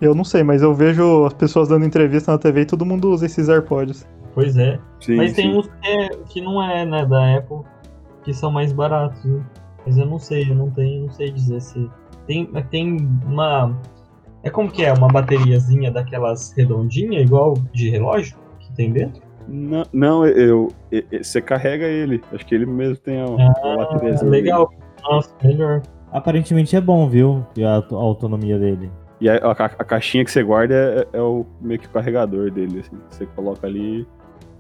S7: eu não sei, mas eu vejo as pessoas dando entrevista na TV e todo mundo usa esses AirPods.
S5: Pois é.
S3: Sim,
S5: Mas tem
S3: sim.
S5: uns que, é- que não é, né, da Apple, que são mais baratos, né? Mas eu não sei, eu não tenho, não sei dizer se. Tem, mas tem uma. É como que é? Uma bateriazinha daquelas redondinhas, igual de relógio, que tem dentro?
S3: Não, não eu, eu- eu- Você carrega ele. Acho que ele mesmo tem a, a
S5: Ah,
S3: bateriazinha
S5: legal. Nossa, melhor.
S4: Aparentemente é bom, viu? A a autonomia dele.
S3: E a, a- a caixinha que você guarda é, é o meio que o carregador dele, assim. Você coloca ali,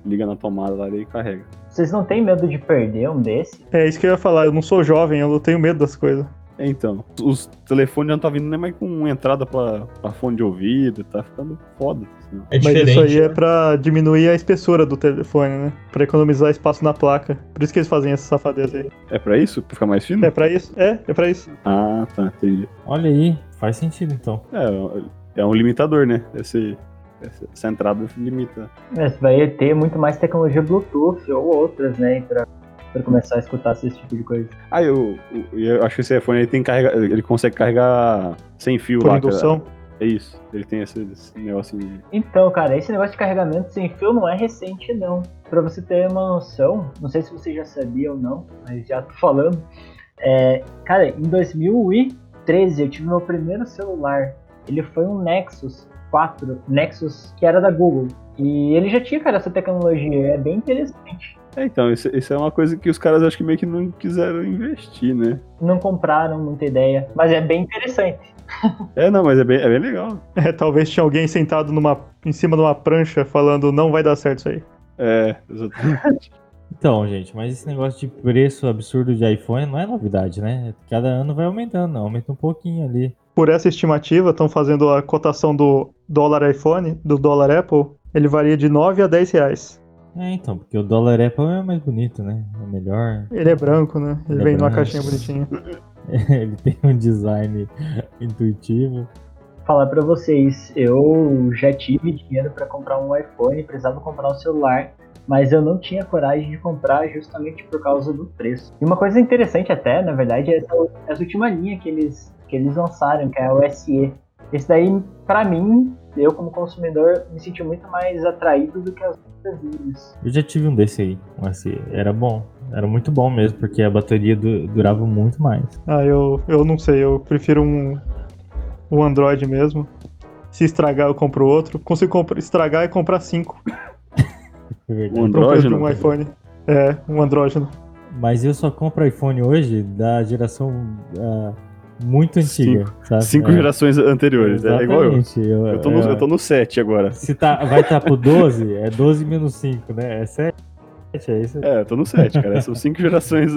S3: liga na tomada lá e carrega.
S6: Vocês não têm medo de perder um desse?
S7: É isso que eu ia falar, eu não sou jovem, eu tenho medo das coisas.
S3: É, Então, os telefones já não tá vindo nem mais com entrada pra, pra fone de ouvido, tá ficando foda.
S5: É
S7: Mas
S5: diferente.
S7: isso aí é
S5: né?
S7: pra diminuir a espessura do telefone, né? Pra economizar espaço na placa. Por isso que eles fazem essa safadeza aí.
S3: É pra isso? Pra ficar mais fino?
S7: É pra isso? É, é pra isso.
S3: Ah, tá, entendi.
S4: Olha aí, faz sentido então.
S3: É, é um limitador, né? Esse, essa, essa entrada limita.
S6: É, você vai ter muito mais tecnologia Bluetooth ou outras, né? Pra, pra começar a escutar esse tipo de coisa.
S3: Ah, eu, eu, eu acho que esse iPhone ele tem carrega, ele consegue carregar sem fio
S7: Por
S3: lá.
S7: indução.
S3: cara. É isso. Ele tem esse, esse negocinho. de-
S6: Então, cara, esse negócio de carregamento sem fio não é recente, não. Pra você ter uma noção, não sei se você já sabia ou não, mas já tô falando. É, cara, em 2013 eu tive meu primeiro celular. Ele foi um Nexus 4, Nexus que era da Google. E ele já tinha, cara, essa tecnologia. É bem interessante.
S3: É, então, isso, isso é uma coisa que os caras acho que meio que não quiseram investir, né?
S6: Não compraram muita ideia, mas é bem interessante.
S3: É, não, mas é bem, é bem legal.
S7: É, talvez tinha alguém sentado numa, em cima de uma prancha falando não vai dar certo isso aí.
S3: É, exatamente.
S4: Então, gente, mas esse negócio de preço absurdo de iPhone não é novidade, né? Cada ano vai aumentando, aumenta um pouquinho ali.
S7: Por essa estimativa, estão fazendo a cotação do dólar iPhone, do dólar Apple, ele varia de 9 a 10 reais.
S4: É, então, porque o dólar Apple é mais bonito, né? É melhor.
S7: Ele é branco, né? Ele,
S4: Ele é
S7: vem numa
S4: branco.
S7: caixinha bonitinha.
S4: Ele tem um design intuitivo.
S6: Falar pra vocês, eu já tive dinheiro pra comprar um iPhone, precisava comprar um celular, mas eu não tinha coragem de comprar justamente por causa do preço. E uma coisa interessante até, na verdade, é essa, essa última linha que eles, que eles lançaram, que é o SE. Esse daí, pra mim, eu como consumidor, me senti muito mais atraído do que as outras linhas.
S4: Eu já tive um desse aí, um SE. Era bom. Era muito bom mesmo, porque a bateria du- durava muito mais.
S7: Ah, eu, eu não sei, eu prefiro um, um Android mesmo. Se estragar, eu compro outro. Consigo estragar e comprar cinco
S4: É verdade.
S3: Um andrógeno.
S7: um iPhone. É, um andrógeno.
S4: Mas eu só compro iPhone hoje da geração ah, muito antiga, sabe?
S3: Cinco
S4: É,
S3: gerações anteriores. É igual eu.
S4: exatamente. Eu,
S3: Eu tô, no,
S4: eu-
S3: eu tô no 7 agora.
S4: Se tá, vai estar pro 12, é 12 menos 5, né? É 7, é isso?
S3: É, eu tô no 7, cara. São cinco gerações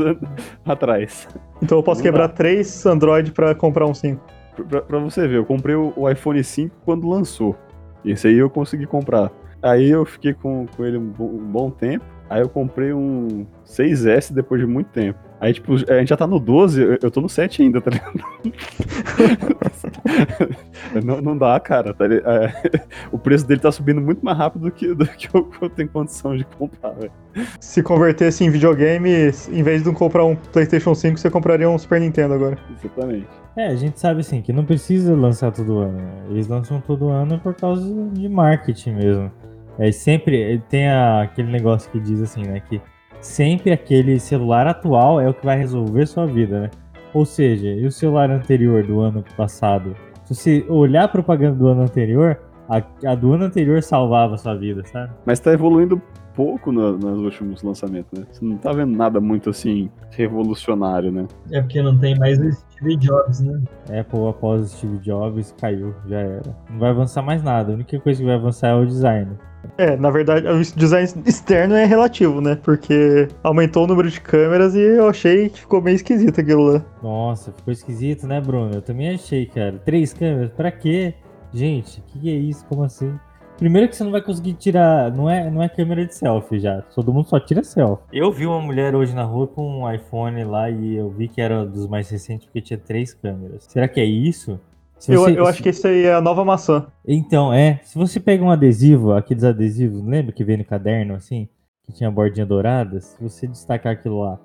S3: atrás.
S7: Então eu posso
S3: Não
S7: quebrar três Android pra comprar um 5.
S3: Pra, pra você ver, eu comprei o, o iPhone 5 quando lançou. Esse aí eu consegui comprar. Aí eu fiquei com, com ele um bom, um bom tempo. Aí eu comprei um 6S depois de muito tempo. Aí, tipo, a gente já tá no 12, eu, eu tô no 7 ainda, tá ligado? não, não dá, cara. Tá é, o preço dele tá subindo muito mais rápido do que, do que eu, eu tenho condição de comprar, velho.
S7: Se convertesse em videogame, em vez de comprar um PlayStation 5, você compraria um Super Nintendo agora.
S3: Exatamente.
S4: É, a gente sabe assim que não precisa lançar todo ano. né? Eles lançam todo ano por causa de marketing mesmo. É sempre tem a- aquele negócio que diz assim, né, que sempre aquele celular atual é o que vai resolver sua vida, né? Ou seja, e o celular anterior do ano passado? Se você olhar a propaganda do ano anterior, a, a do ano anterior salvava a sua vida, sabe?
S3: Mas tá evoluindo pouco no- nos últimos lançamentos, né? Você não tá vendo nada muito assim revolucionário, né?
S5: É porque não tem mais o Steve Jobs, né?
S4: Apple após Steve Jobs caiu, já era. Não vai avançar mais nada. A única coisa que vai avançar é o design.
S7: É, na verdade, o design externo é relativo, né? Porque aumentou o número de câmeras e eu achei que ficou meio esquisito aquilo lá.
S4: Nossa, ficou esquisito, né, Bruno? Eu também achei, cara. Três câmeras, pra quê? Gente, que que é isso? Como assim? Primeiro que você não vai conseguir tirar. Não é, não é câmera de selfie já. Todo mundo só tira selfie. Eu vi uma mulher hoje na rua com um iPhone lá e eu vi que era dos mais recentes porque tinha três câmeras. Será que é isso? Se
S7: Eu,
S4: você-
S7: eu acho que isso aí é a nova maçã.
S4: Então, é. Se você pega um adesivo, aqueles adesivos, lembra que veio no caderno assim? Que tinha a bordinha dourada? Se você destacar aquilo lá,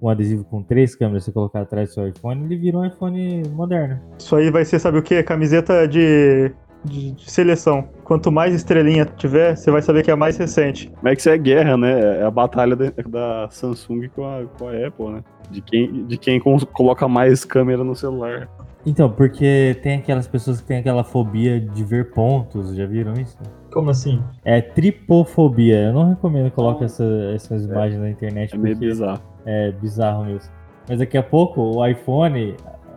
S4: um adesivo com três câmeras, você colocar atrás do seu iPhone, ele vira um iPhone moderno.
S7: Isso aí vai ser, sabe o que? Camiseta de, de, de seleção. Quanto mais estrelinha tiver, você vai saber que é a mais recente.
S3: Mas é que isso é guerra, né? É a batalha da, da Samsung com a, com a Apple, né? De quem, de quem coloca mais câmera no celular.
S4: Então, porque tem aquelas pessoas que têm aquela fobia de ver pontos, já viram isso?
S5: Como assim?
S4: É tripofobia. Eu não recomendo que coloque essa, essas imagens na internet.
S3: É meio bizarro.
S4: É bizarro mesmo. Mas daqui a pouco o iPhone,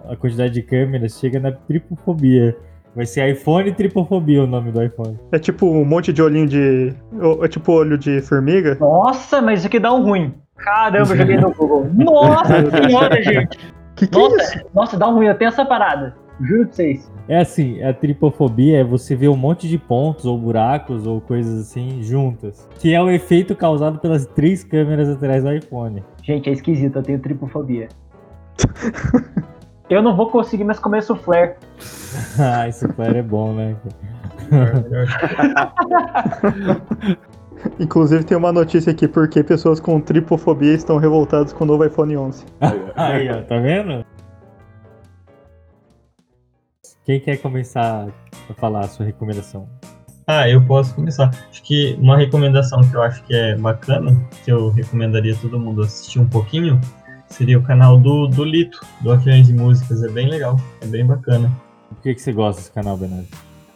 S4: a quantidade de câmeras chega na tripofobia. Vai ser iPhone tripofobia o nome do iPhone.
S7: É tipo um monte de olhinho de. É tipo olho de formiga.
S6: Nossa, mas isso aqui dá um ruim. Caramba, eu joguei no Google. Nossa senhora, gente.
S7: Que que é isso?
S6: Nossa, nossa, dá um ruim. Eu tenho essa parada. Juro pra vocês.
S4: É assim, a tripofobia é você ver um monte de pontos ou buracos ou coisas assim juntas. Que é o efeito causado pelas três câmeras atrás do iPhone.
S6: Gente, é esquisito. Eu tenho tripofobia. eu não vou conseguir mais comer soufflé.
S4: ah, esse flare é bom, né?
S7: Inclusive tem uma notícia aqui porque pessoas com tripofobia estão revoltadas com o novo iPhone 11.
S4: Aí, ó, tá vendo? Quem quer começar a falar a sua recomendação?
S5: Ah, eu posso começar. Acho que uma recomendação que eu acho que é bacana, que eu recomendaria todo mundo assistir um pouquinho, seria o canal do, do Lito, do Aviões e Músicas. É bem legal, é bem bacana.
S4: Por que, que você gosta desse canal, Bernardo?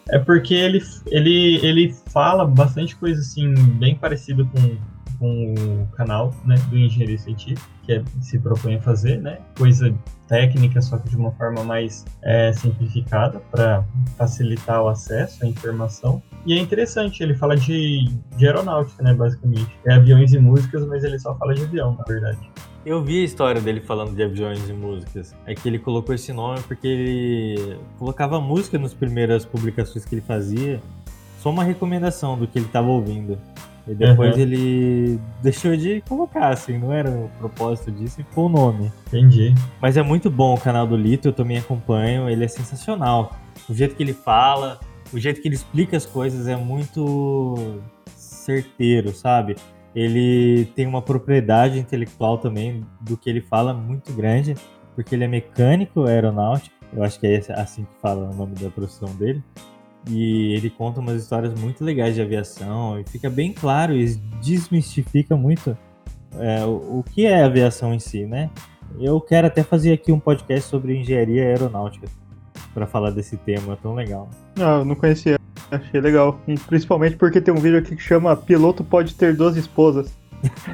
S5: É porque ele, ele, ele fala bastante coisa assim, bem parecido com, com o canal né, do Engenharia Científica, que é, se propõe a fazer, né? Coisa técnica, só que de uma forma mais é, simplificada para facilitar o acesso à informação. E é interessante, ele fala de, de aeronáutica, né, basicamente. É aviões e músicas, mas ele só fala de avião, na verdade.
S4: Eu vi a história dele falando de aviões e músicas. É que ele colocou esse nome porque ele colocava música nas primeiras publicações que ele fazia. Só uma recomendação do que ele estava ouvindo. E depois
S5: Uhum.
S4: ele deixou de colocar, assim, não era o propósito disso e ficou o nome.
S5: Entendi.
S4: Mas é muito bom o canal do Lito, eu também acompanho, ele é sensacional. O jeito que ele fala, o jeito que ele explica as coisas é muito certeiro, sabe? Ele tem uma propriedade intelectual também do que ele fala muito grande, porque ele é mecânico aeronáutico, eu acho que é assim que fala o nome da profissão dele. E ele conta umas histórias muito legais de aviação e fica bem claro e desmistifica muito é, o, o que é aviação em si, né? Eu quero até fazer aqui um podcast sobre engenharia aeronáutica para falar desse tema tão legal.
S7: Ah, eu não conhecia. Achei legal. E principalmente porque tem um vídeo aqui que chama Piloto pode ter duas esposas.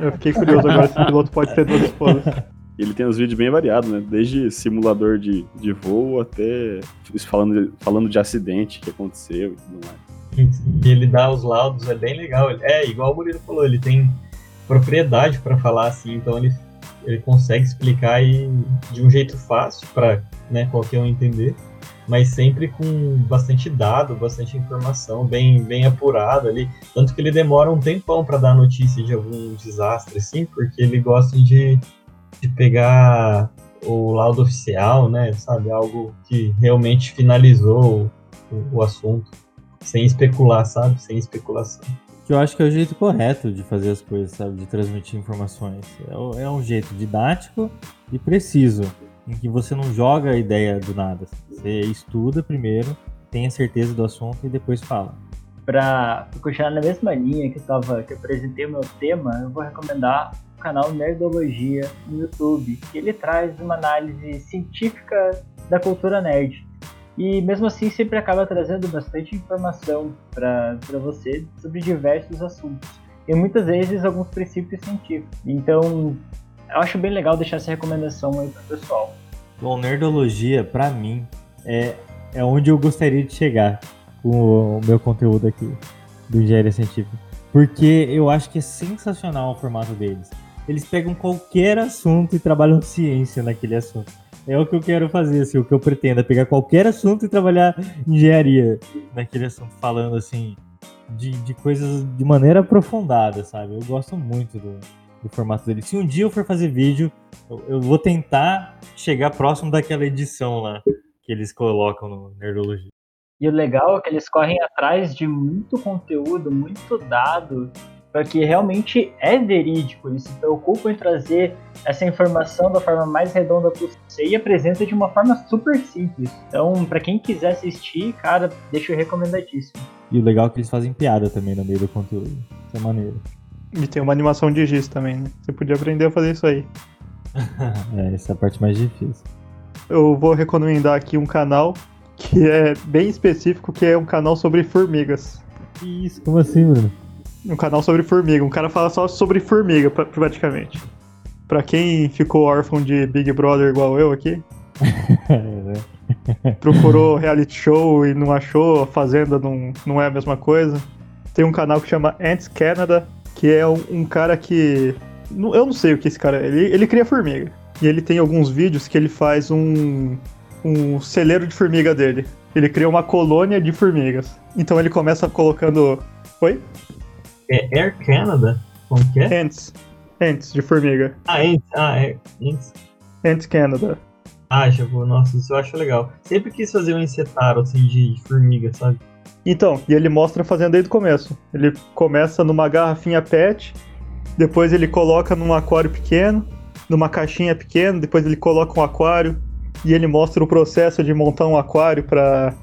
S7: Eu fiquei curioso agora se o piloto pode ter duas esposas.
S3: Ele tem uns vídeos bem variados, né? Desde simulador de, de voo até falando, de- falando de acidente que aconteceu e tudo mais.
S5: E ele dá os laudos, é bem legal. É, igual o Murilo falou, ele tem propriedade para falar assim, então ele, ele consegue explicar e, de um jeito fácil para né, qualquer um entender. Mas sempre com bastante dado, bastante informação, bem, bem apurada ali. Tanto que ele demora um tempão para dar notícia de algum desastre, assim, porque ele gosta de, de pegar o laudo oficial, né? Sabe? Algo que realmente finalizou o, o assunto, sem especular, sabe? Sem especulação.
S4: Que eu acho que é o jeito correto de fazer as coisas, sabe? De transmitir informações. É, é um jeito didático e preciso, em que você não joga a ideia do nada. Você estuda primeiro, tenha certeza do assunto e depois fala.
S6: Pra continuar na mesma linha que eu, tava, que eu apresentei o meu tema, eu vou recomendar o canal Nerdologia no YouTube, que ele traz uma análise científica da cultura nerd. E mesmo assim sempre acaba trazendo bastante informação para você sobre diversos assuntos. E muitas vezes alguns princípios científicos. Então, eu acho bem legal deixar essa recomendação aí pro pessoal.
S4: Bom, nerdologia, para mim, é, é onde eu gostaria de chegar com o meu conteúdo aqui do Engenharia Científica. Porque eu acho que é sensacional o formato deles. Eles pegam qualquer assunto e trabalham ciência naquele assunto. É o que eu quero fazer, assim, o que eu pretendo é pegar qualquer assunto e trabalhar engenharia naquele assunto, falando assim de, de coisas de maneira aprofundada, sabe? Eu gosto muito do, do formato dele. Se um dia eu for fazer vídeo, eu, eu, vou tentar chegar próximo daquela edição lá que eles colocam no Nerdologia.
S6: E o legal é que eles correm atrás de muito conteúdo, muito dado porque realmente é verídico. Eles se preocupam em trazer essa informação da forma mais redonda possível e apresenta de uma forma super simples. Então, para quem quiser assistir, cara, deixa eu recomendadíssimo.
S4: E o legal é que eles fazem piada também no meio do conteúdo. Isso é maneiro.
S7: E tem uma animação de giz também, né? Você podia aprender a fazer isso aí.
S4: é, essa é a parte mais difícil.
S7: Eu vou recomendar aqui um canal que é bem específico, que é um canal sobre formigas.
S4: Isso, como assim, Bruno?
S7: um canal sobre formiga. Um cara fala só sobre formiga, praticamente. Pra quem ficou órfão de Big Brother igual eu aqui, procurou reality show e não achou, a Fazenda não, não é a mesma coisa. Tem um canal que chama Ants Canada, que é um, um cara que. Eu não sei o que esse cara é. Ele, ele cria formiga. E ele tem alguns vídeos que ele faz um, um celeiro de formiga dele. Ele cria uma colônia de formigas. Então ele começa colocando. Oi?
S5: É Air Canada? Como que é?
S7: Ants. Ants, de formiga.
S5: Ah, Ants. Ah, é. Ants.
S7: Ants Canada.
S5: Ah, já vou. Nossa, isso eu acho legal. Sempre quis fazer um encetaro, assim, de formiga, sabe?
S7: Então, e ele mostra fazendo desde o começo. Ele começa numa garrafinha PET, depois ele coloca num aquário pequeno, numa caixinha pequena, depois ele coloca um aquário e ele mostra o processo de montar um aquário para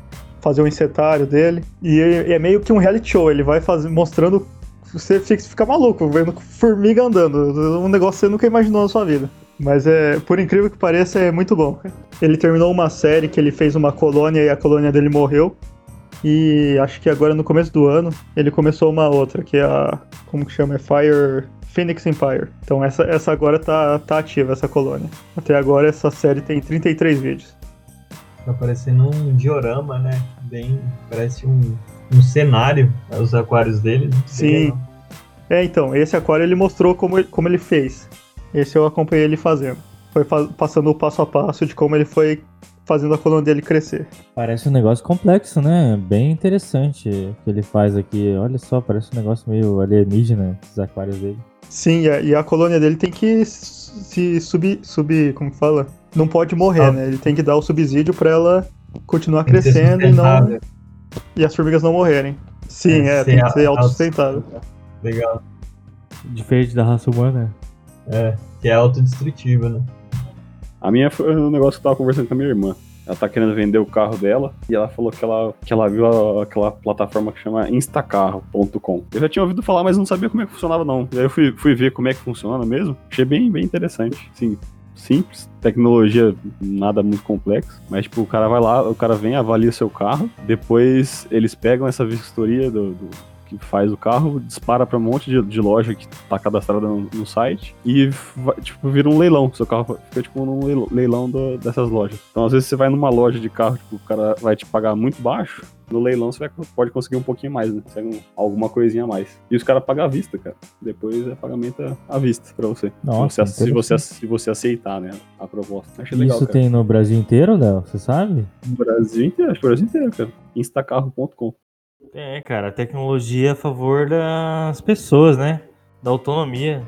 S7: fazer o um encetário dele. E é meio que um reality show, ele vai mostrando você fica maluco vendo formiga andando. Um negócio que você nunca imaginou na sua vida. Mas é, por incrível que pareça, é muito bom. Ele terminou uma série que ele fez uma colônia e a colônia dele morreu. E acho que agora no começo do ano ele começou uma outra, que é a. Como que chama? É Fire. Phoenix Empire. Então essa, essa agora tá, tá ativa, essa colônia. Até agora essa série tem 33 vídeos.
S5: Tá parecendo um diorama, né? Bem. Parece um, um cenário, os aquários dele. Né?
S7: Sim. É, então, esse aquário ele mostrou como, como ele fez. Esse eu acompanhei ele fazendo. Foi fa passando o passo a passo de como ele foi fazendo a coluna dele crescer.
S4: Parece um negócio complexo, né? Bem interessante que ele faz aqui. Olha só, parece um negócio meio alienígena, esses aquários dele.
S7: Sim, e a, e a colônia dele tem que se subir, subir, como fala? Não pode morrer, ah. né? Ele tem que dar o subsídio para ela continuar crescendo e não e as formigas não morrerem. Sim, é, é tem que ser autossustentável.
S5: Legal.
S4: Diferente da raça humana.
S5: É, que é autodestrutiva, né?
S3: A minha foi um negócio que eu tava conversando com a minha irmã. Ela tá querendo vender o carro dela e ela falou que ela, que ela viu aquela plataforma que chama instacarro.com. Eu já tinha ouvido falar, mas não sabia como é que funcionava, não. E aí eu fui, fui ver como é que funciona mesmo. Achei bem, bem interessante. Sim, simples, tecnologia nada muito complexo, mas tipo, o cara vai lá, o cara vem, avalia seu carro, depois eles pegam essa vistoria do, do que faz o carro, dispara para um monte de, de, loja que tá cadastrada no, no site e vai, tipo, vira um leilão. Seu carro fica tipo num leilão do, dessas lojas. Então, às vezes, você vai numa loja de carro, tipo, o cara vai te pagar muito baixo, no leilão você vai, pode conseguir um pouquinho mais, né? Consegue alguma coisinha a mais. E os caras pagam à vista, cara. Depois é pagamento à vista pra você.
S4: Nossa,
S3: se, você, se, você, se você aceitar, né? A proposta. Achei legal,
S4: Isso
S3: cara.
S4: tem no Brasil inteiro, Léo? Você sabe?
S3: No Brasil inteiro, acho que no Brasil inteiro, cara. Instacarro.com.
S4: É, cara, a tecnologia é a favor das pessoas, né? Da autonomia.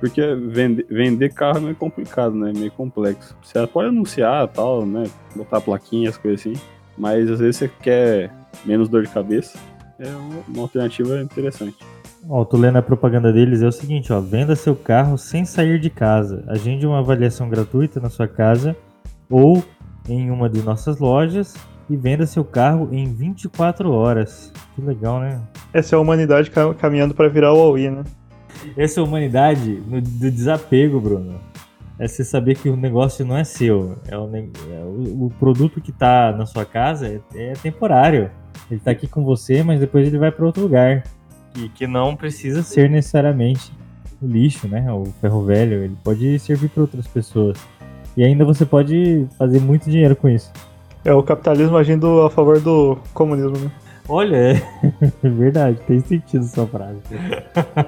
S3: Porque vender, vender carro é meio complicado, né? Meio complexo. Você pode anunciar tal, né? Botar plaquinhas, coisas assim. Mas às vezes você quer menos dor de cabeça. É uma alternativa interessante.
S4: Ó, tô lendo a propaganda deles, é o seguinte, ó, venda seu carro sem sair de casa. Agende uma avaliação gratuita na sua casa ou em uma de nossas lojas e venda seu carro em 24 horas. Que legal, né?
S7: Essa é a humanidade caminhando para virar o Huawei, né?
S4: Essa é a humanidade no, do desapego, Bruno. É você saber que o negócio não é seu. É o, é o, o produto que está na sua casa é, é, temporário. Ele está aqui com você, mas depois ele vai para outro lugar. E que não precisa ser necessariamente o lixo, né? O ferro velho. Ele pode servir para outras pessoas. E ainda você pode fazer muito dinheiro com isso.
S7: É o capitalismo agindo a favor do comunismo, né?
S4: Olha, é verdade, tem sentido essa frase.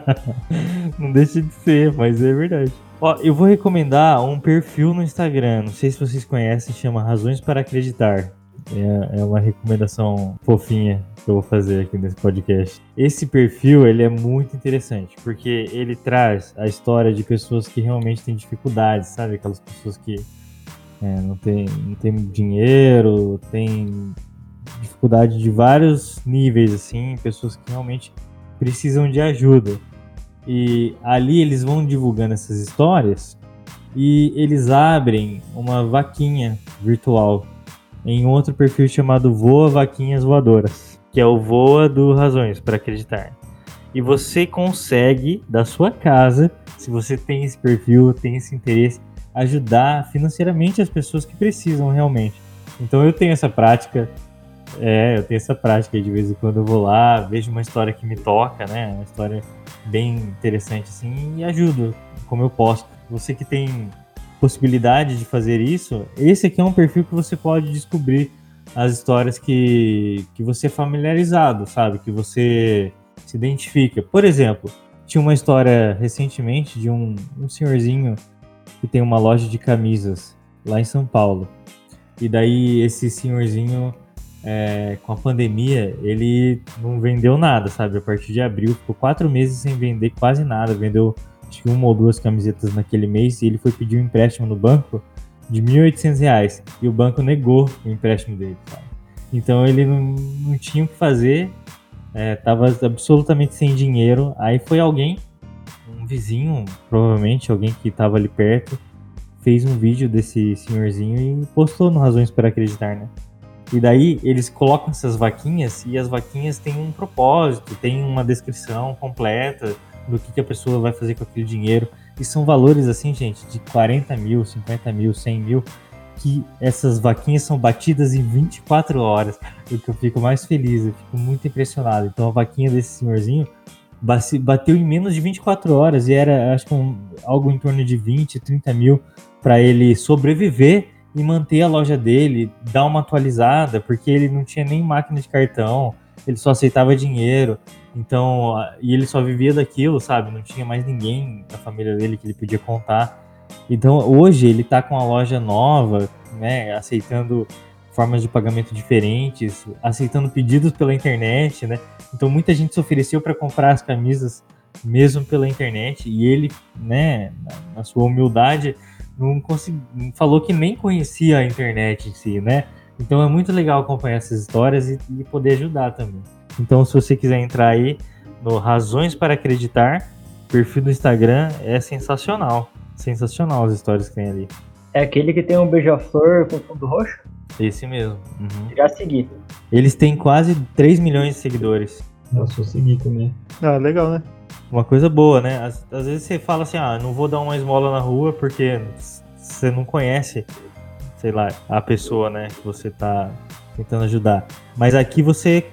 S4: Não deixa de ser, mas é verdade. Ó, eu vou recomendar um perfil no Instagram, não sei se vocês conhecem, chama Razões para Acreditar. É, é uma recomendação fofinha que eu vou fazer aqui nesse podcast. Esse perfil, ele é muito interessante, porque ele traz a história de pessoas que realmente têm dificuldades, sabe? Aquelas pessoas que é, não, tem, não tem dinheiro, tem dificuldade de vários níveis, assim, pessoas que realmente precisam de ajuda. E ali eles vão divulgando essas histórias e eles abrem uma vaquinha virtual em outro perfil chamado Voa Vaquinhas Voadoras, que é o Voa do Razões para Acreditar. E você consegue, da sua casa, se você tem esse perfil, tem esse interesse, ajudar financeiramente as pessoas que precisam realmente. Então eu tenho essa prática, é, eu tenho essa prática de vez em quando eu vou lá, vejo uma história que me toca, né? Uma história bem interessante assim e ajudo como eu posso. Você que tem possibilidade de fazer isso, esse aqui é um perfil que você pode descobrir as histórias que, que você é familiarizado, sabe? Que você se identifica. Por exemplo, tinha uma história recentemente de um, um senhorzinho que tem uma loja de camisas lá em São Paulo. E daí esse senhorzinho é, com a pandemia, ele não vendeu nada, sabe? A partir de abril, ficou quatro meses sem vender quase nada. Vendeu acho que uma ou duas camisetas naquele mês e ele foi pedir um empréstimo no banco de R$ 1.800 e o banco negou o empréstimo dele, sabe? Então ele não, não tinha o que fazer, estava é, absolutamente sem dinheiro. Aí foi alguém, um vizinho, provavelmente alguém que estava ali perto, fez um vídeo desse senhorzinho e postou no Razões para Acreditar, né? E daí eles colocam essas vaquinhas e as vaquinhas têm um propósito, tem uma descrição completa do que, que a pessoa vai fazer com aquele dinheiro. E são valores assim, gente, de 40 mil, 50 mil, 100 mil, que essas vaquinhas são batidas em 24 horas. O que eu fico mais feliz, eu fico muito impressionado. Então a vaquinha desse senhorzinho bateu em menos de 24 horas e era, acho que, um, algo em torno de 20, 30 mil para ele sobreviver e manter a loja dele, dar uma atualizada, porque ele não tinha nem máquina de cartão, ele só aceitava dinheiro. Então, e ele só vivia daquilo, sabe? Não tinha mais ninguém da família dele que ele podia contar. Então, hoje ele tá com a loja nova, né, aceitando formas de pagamento diferentes, aceitando pedidos pela internet, né? Então, muita gente se ofereceu para comprar as camisas mesmo pela internet e ele, né, na sua humildade, não consegui, falou que nem conhecia a internet em si, né? Então é muito legal acompanhar essas histórias e, e poder ajudar também. Então, se você quiser entrar aí no Razões para Acreditar, perfil do Instagram é sensacional. Sensacional as histórias que tem ali.
S6: É aquele que tem um beija-flor com fundo roxo?
S4: Esse mesmo. Uhum.
S6: Já segui.
S4: Eles têm quase 3 milhões de seguidores.
S5: Eu sou seguir também.
S7: Ah, legal, né?
S4: Uma coisa boa, né? Às, às, vezes você fala assim, ah, não vou dar uma esmola na rua porque você não conhece, sei lá, a pessoa, né, que você tá tentando ajudar. Mas aqui você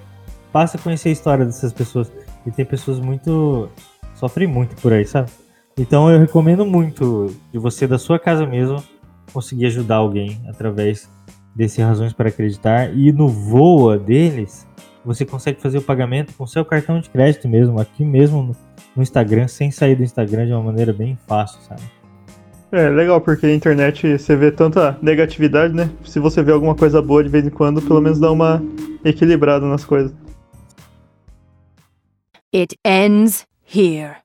S4: passa a conhecer a história dessas pessoas E tem pessoas muito. sofrem muito por aí, sabe? Então eu recomendo muito de você, da sua casa mesmo, conseguir ajudar alguém através desse Razões para Acreditar. E no Voa deles, você consegue fazer o pagamento com seu cartão de crédito mesmo, aqui mesmo no- no Instagram, sem sair do Instagram de uma maneira bem fácil, sabe?
S7: É legal, porque a internet você vê tanta negatividade, né? Se você vê alguma coisa boa de vez em quando, pelo menos dá uma equilibrada nas coisas.
S9: It ends here.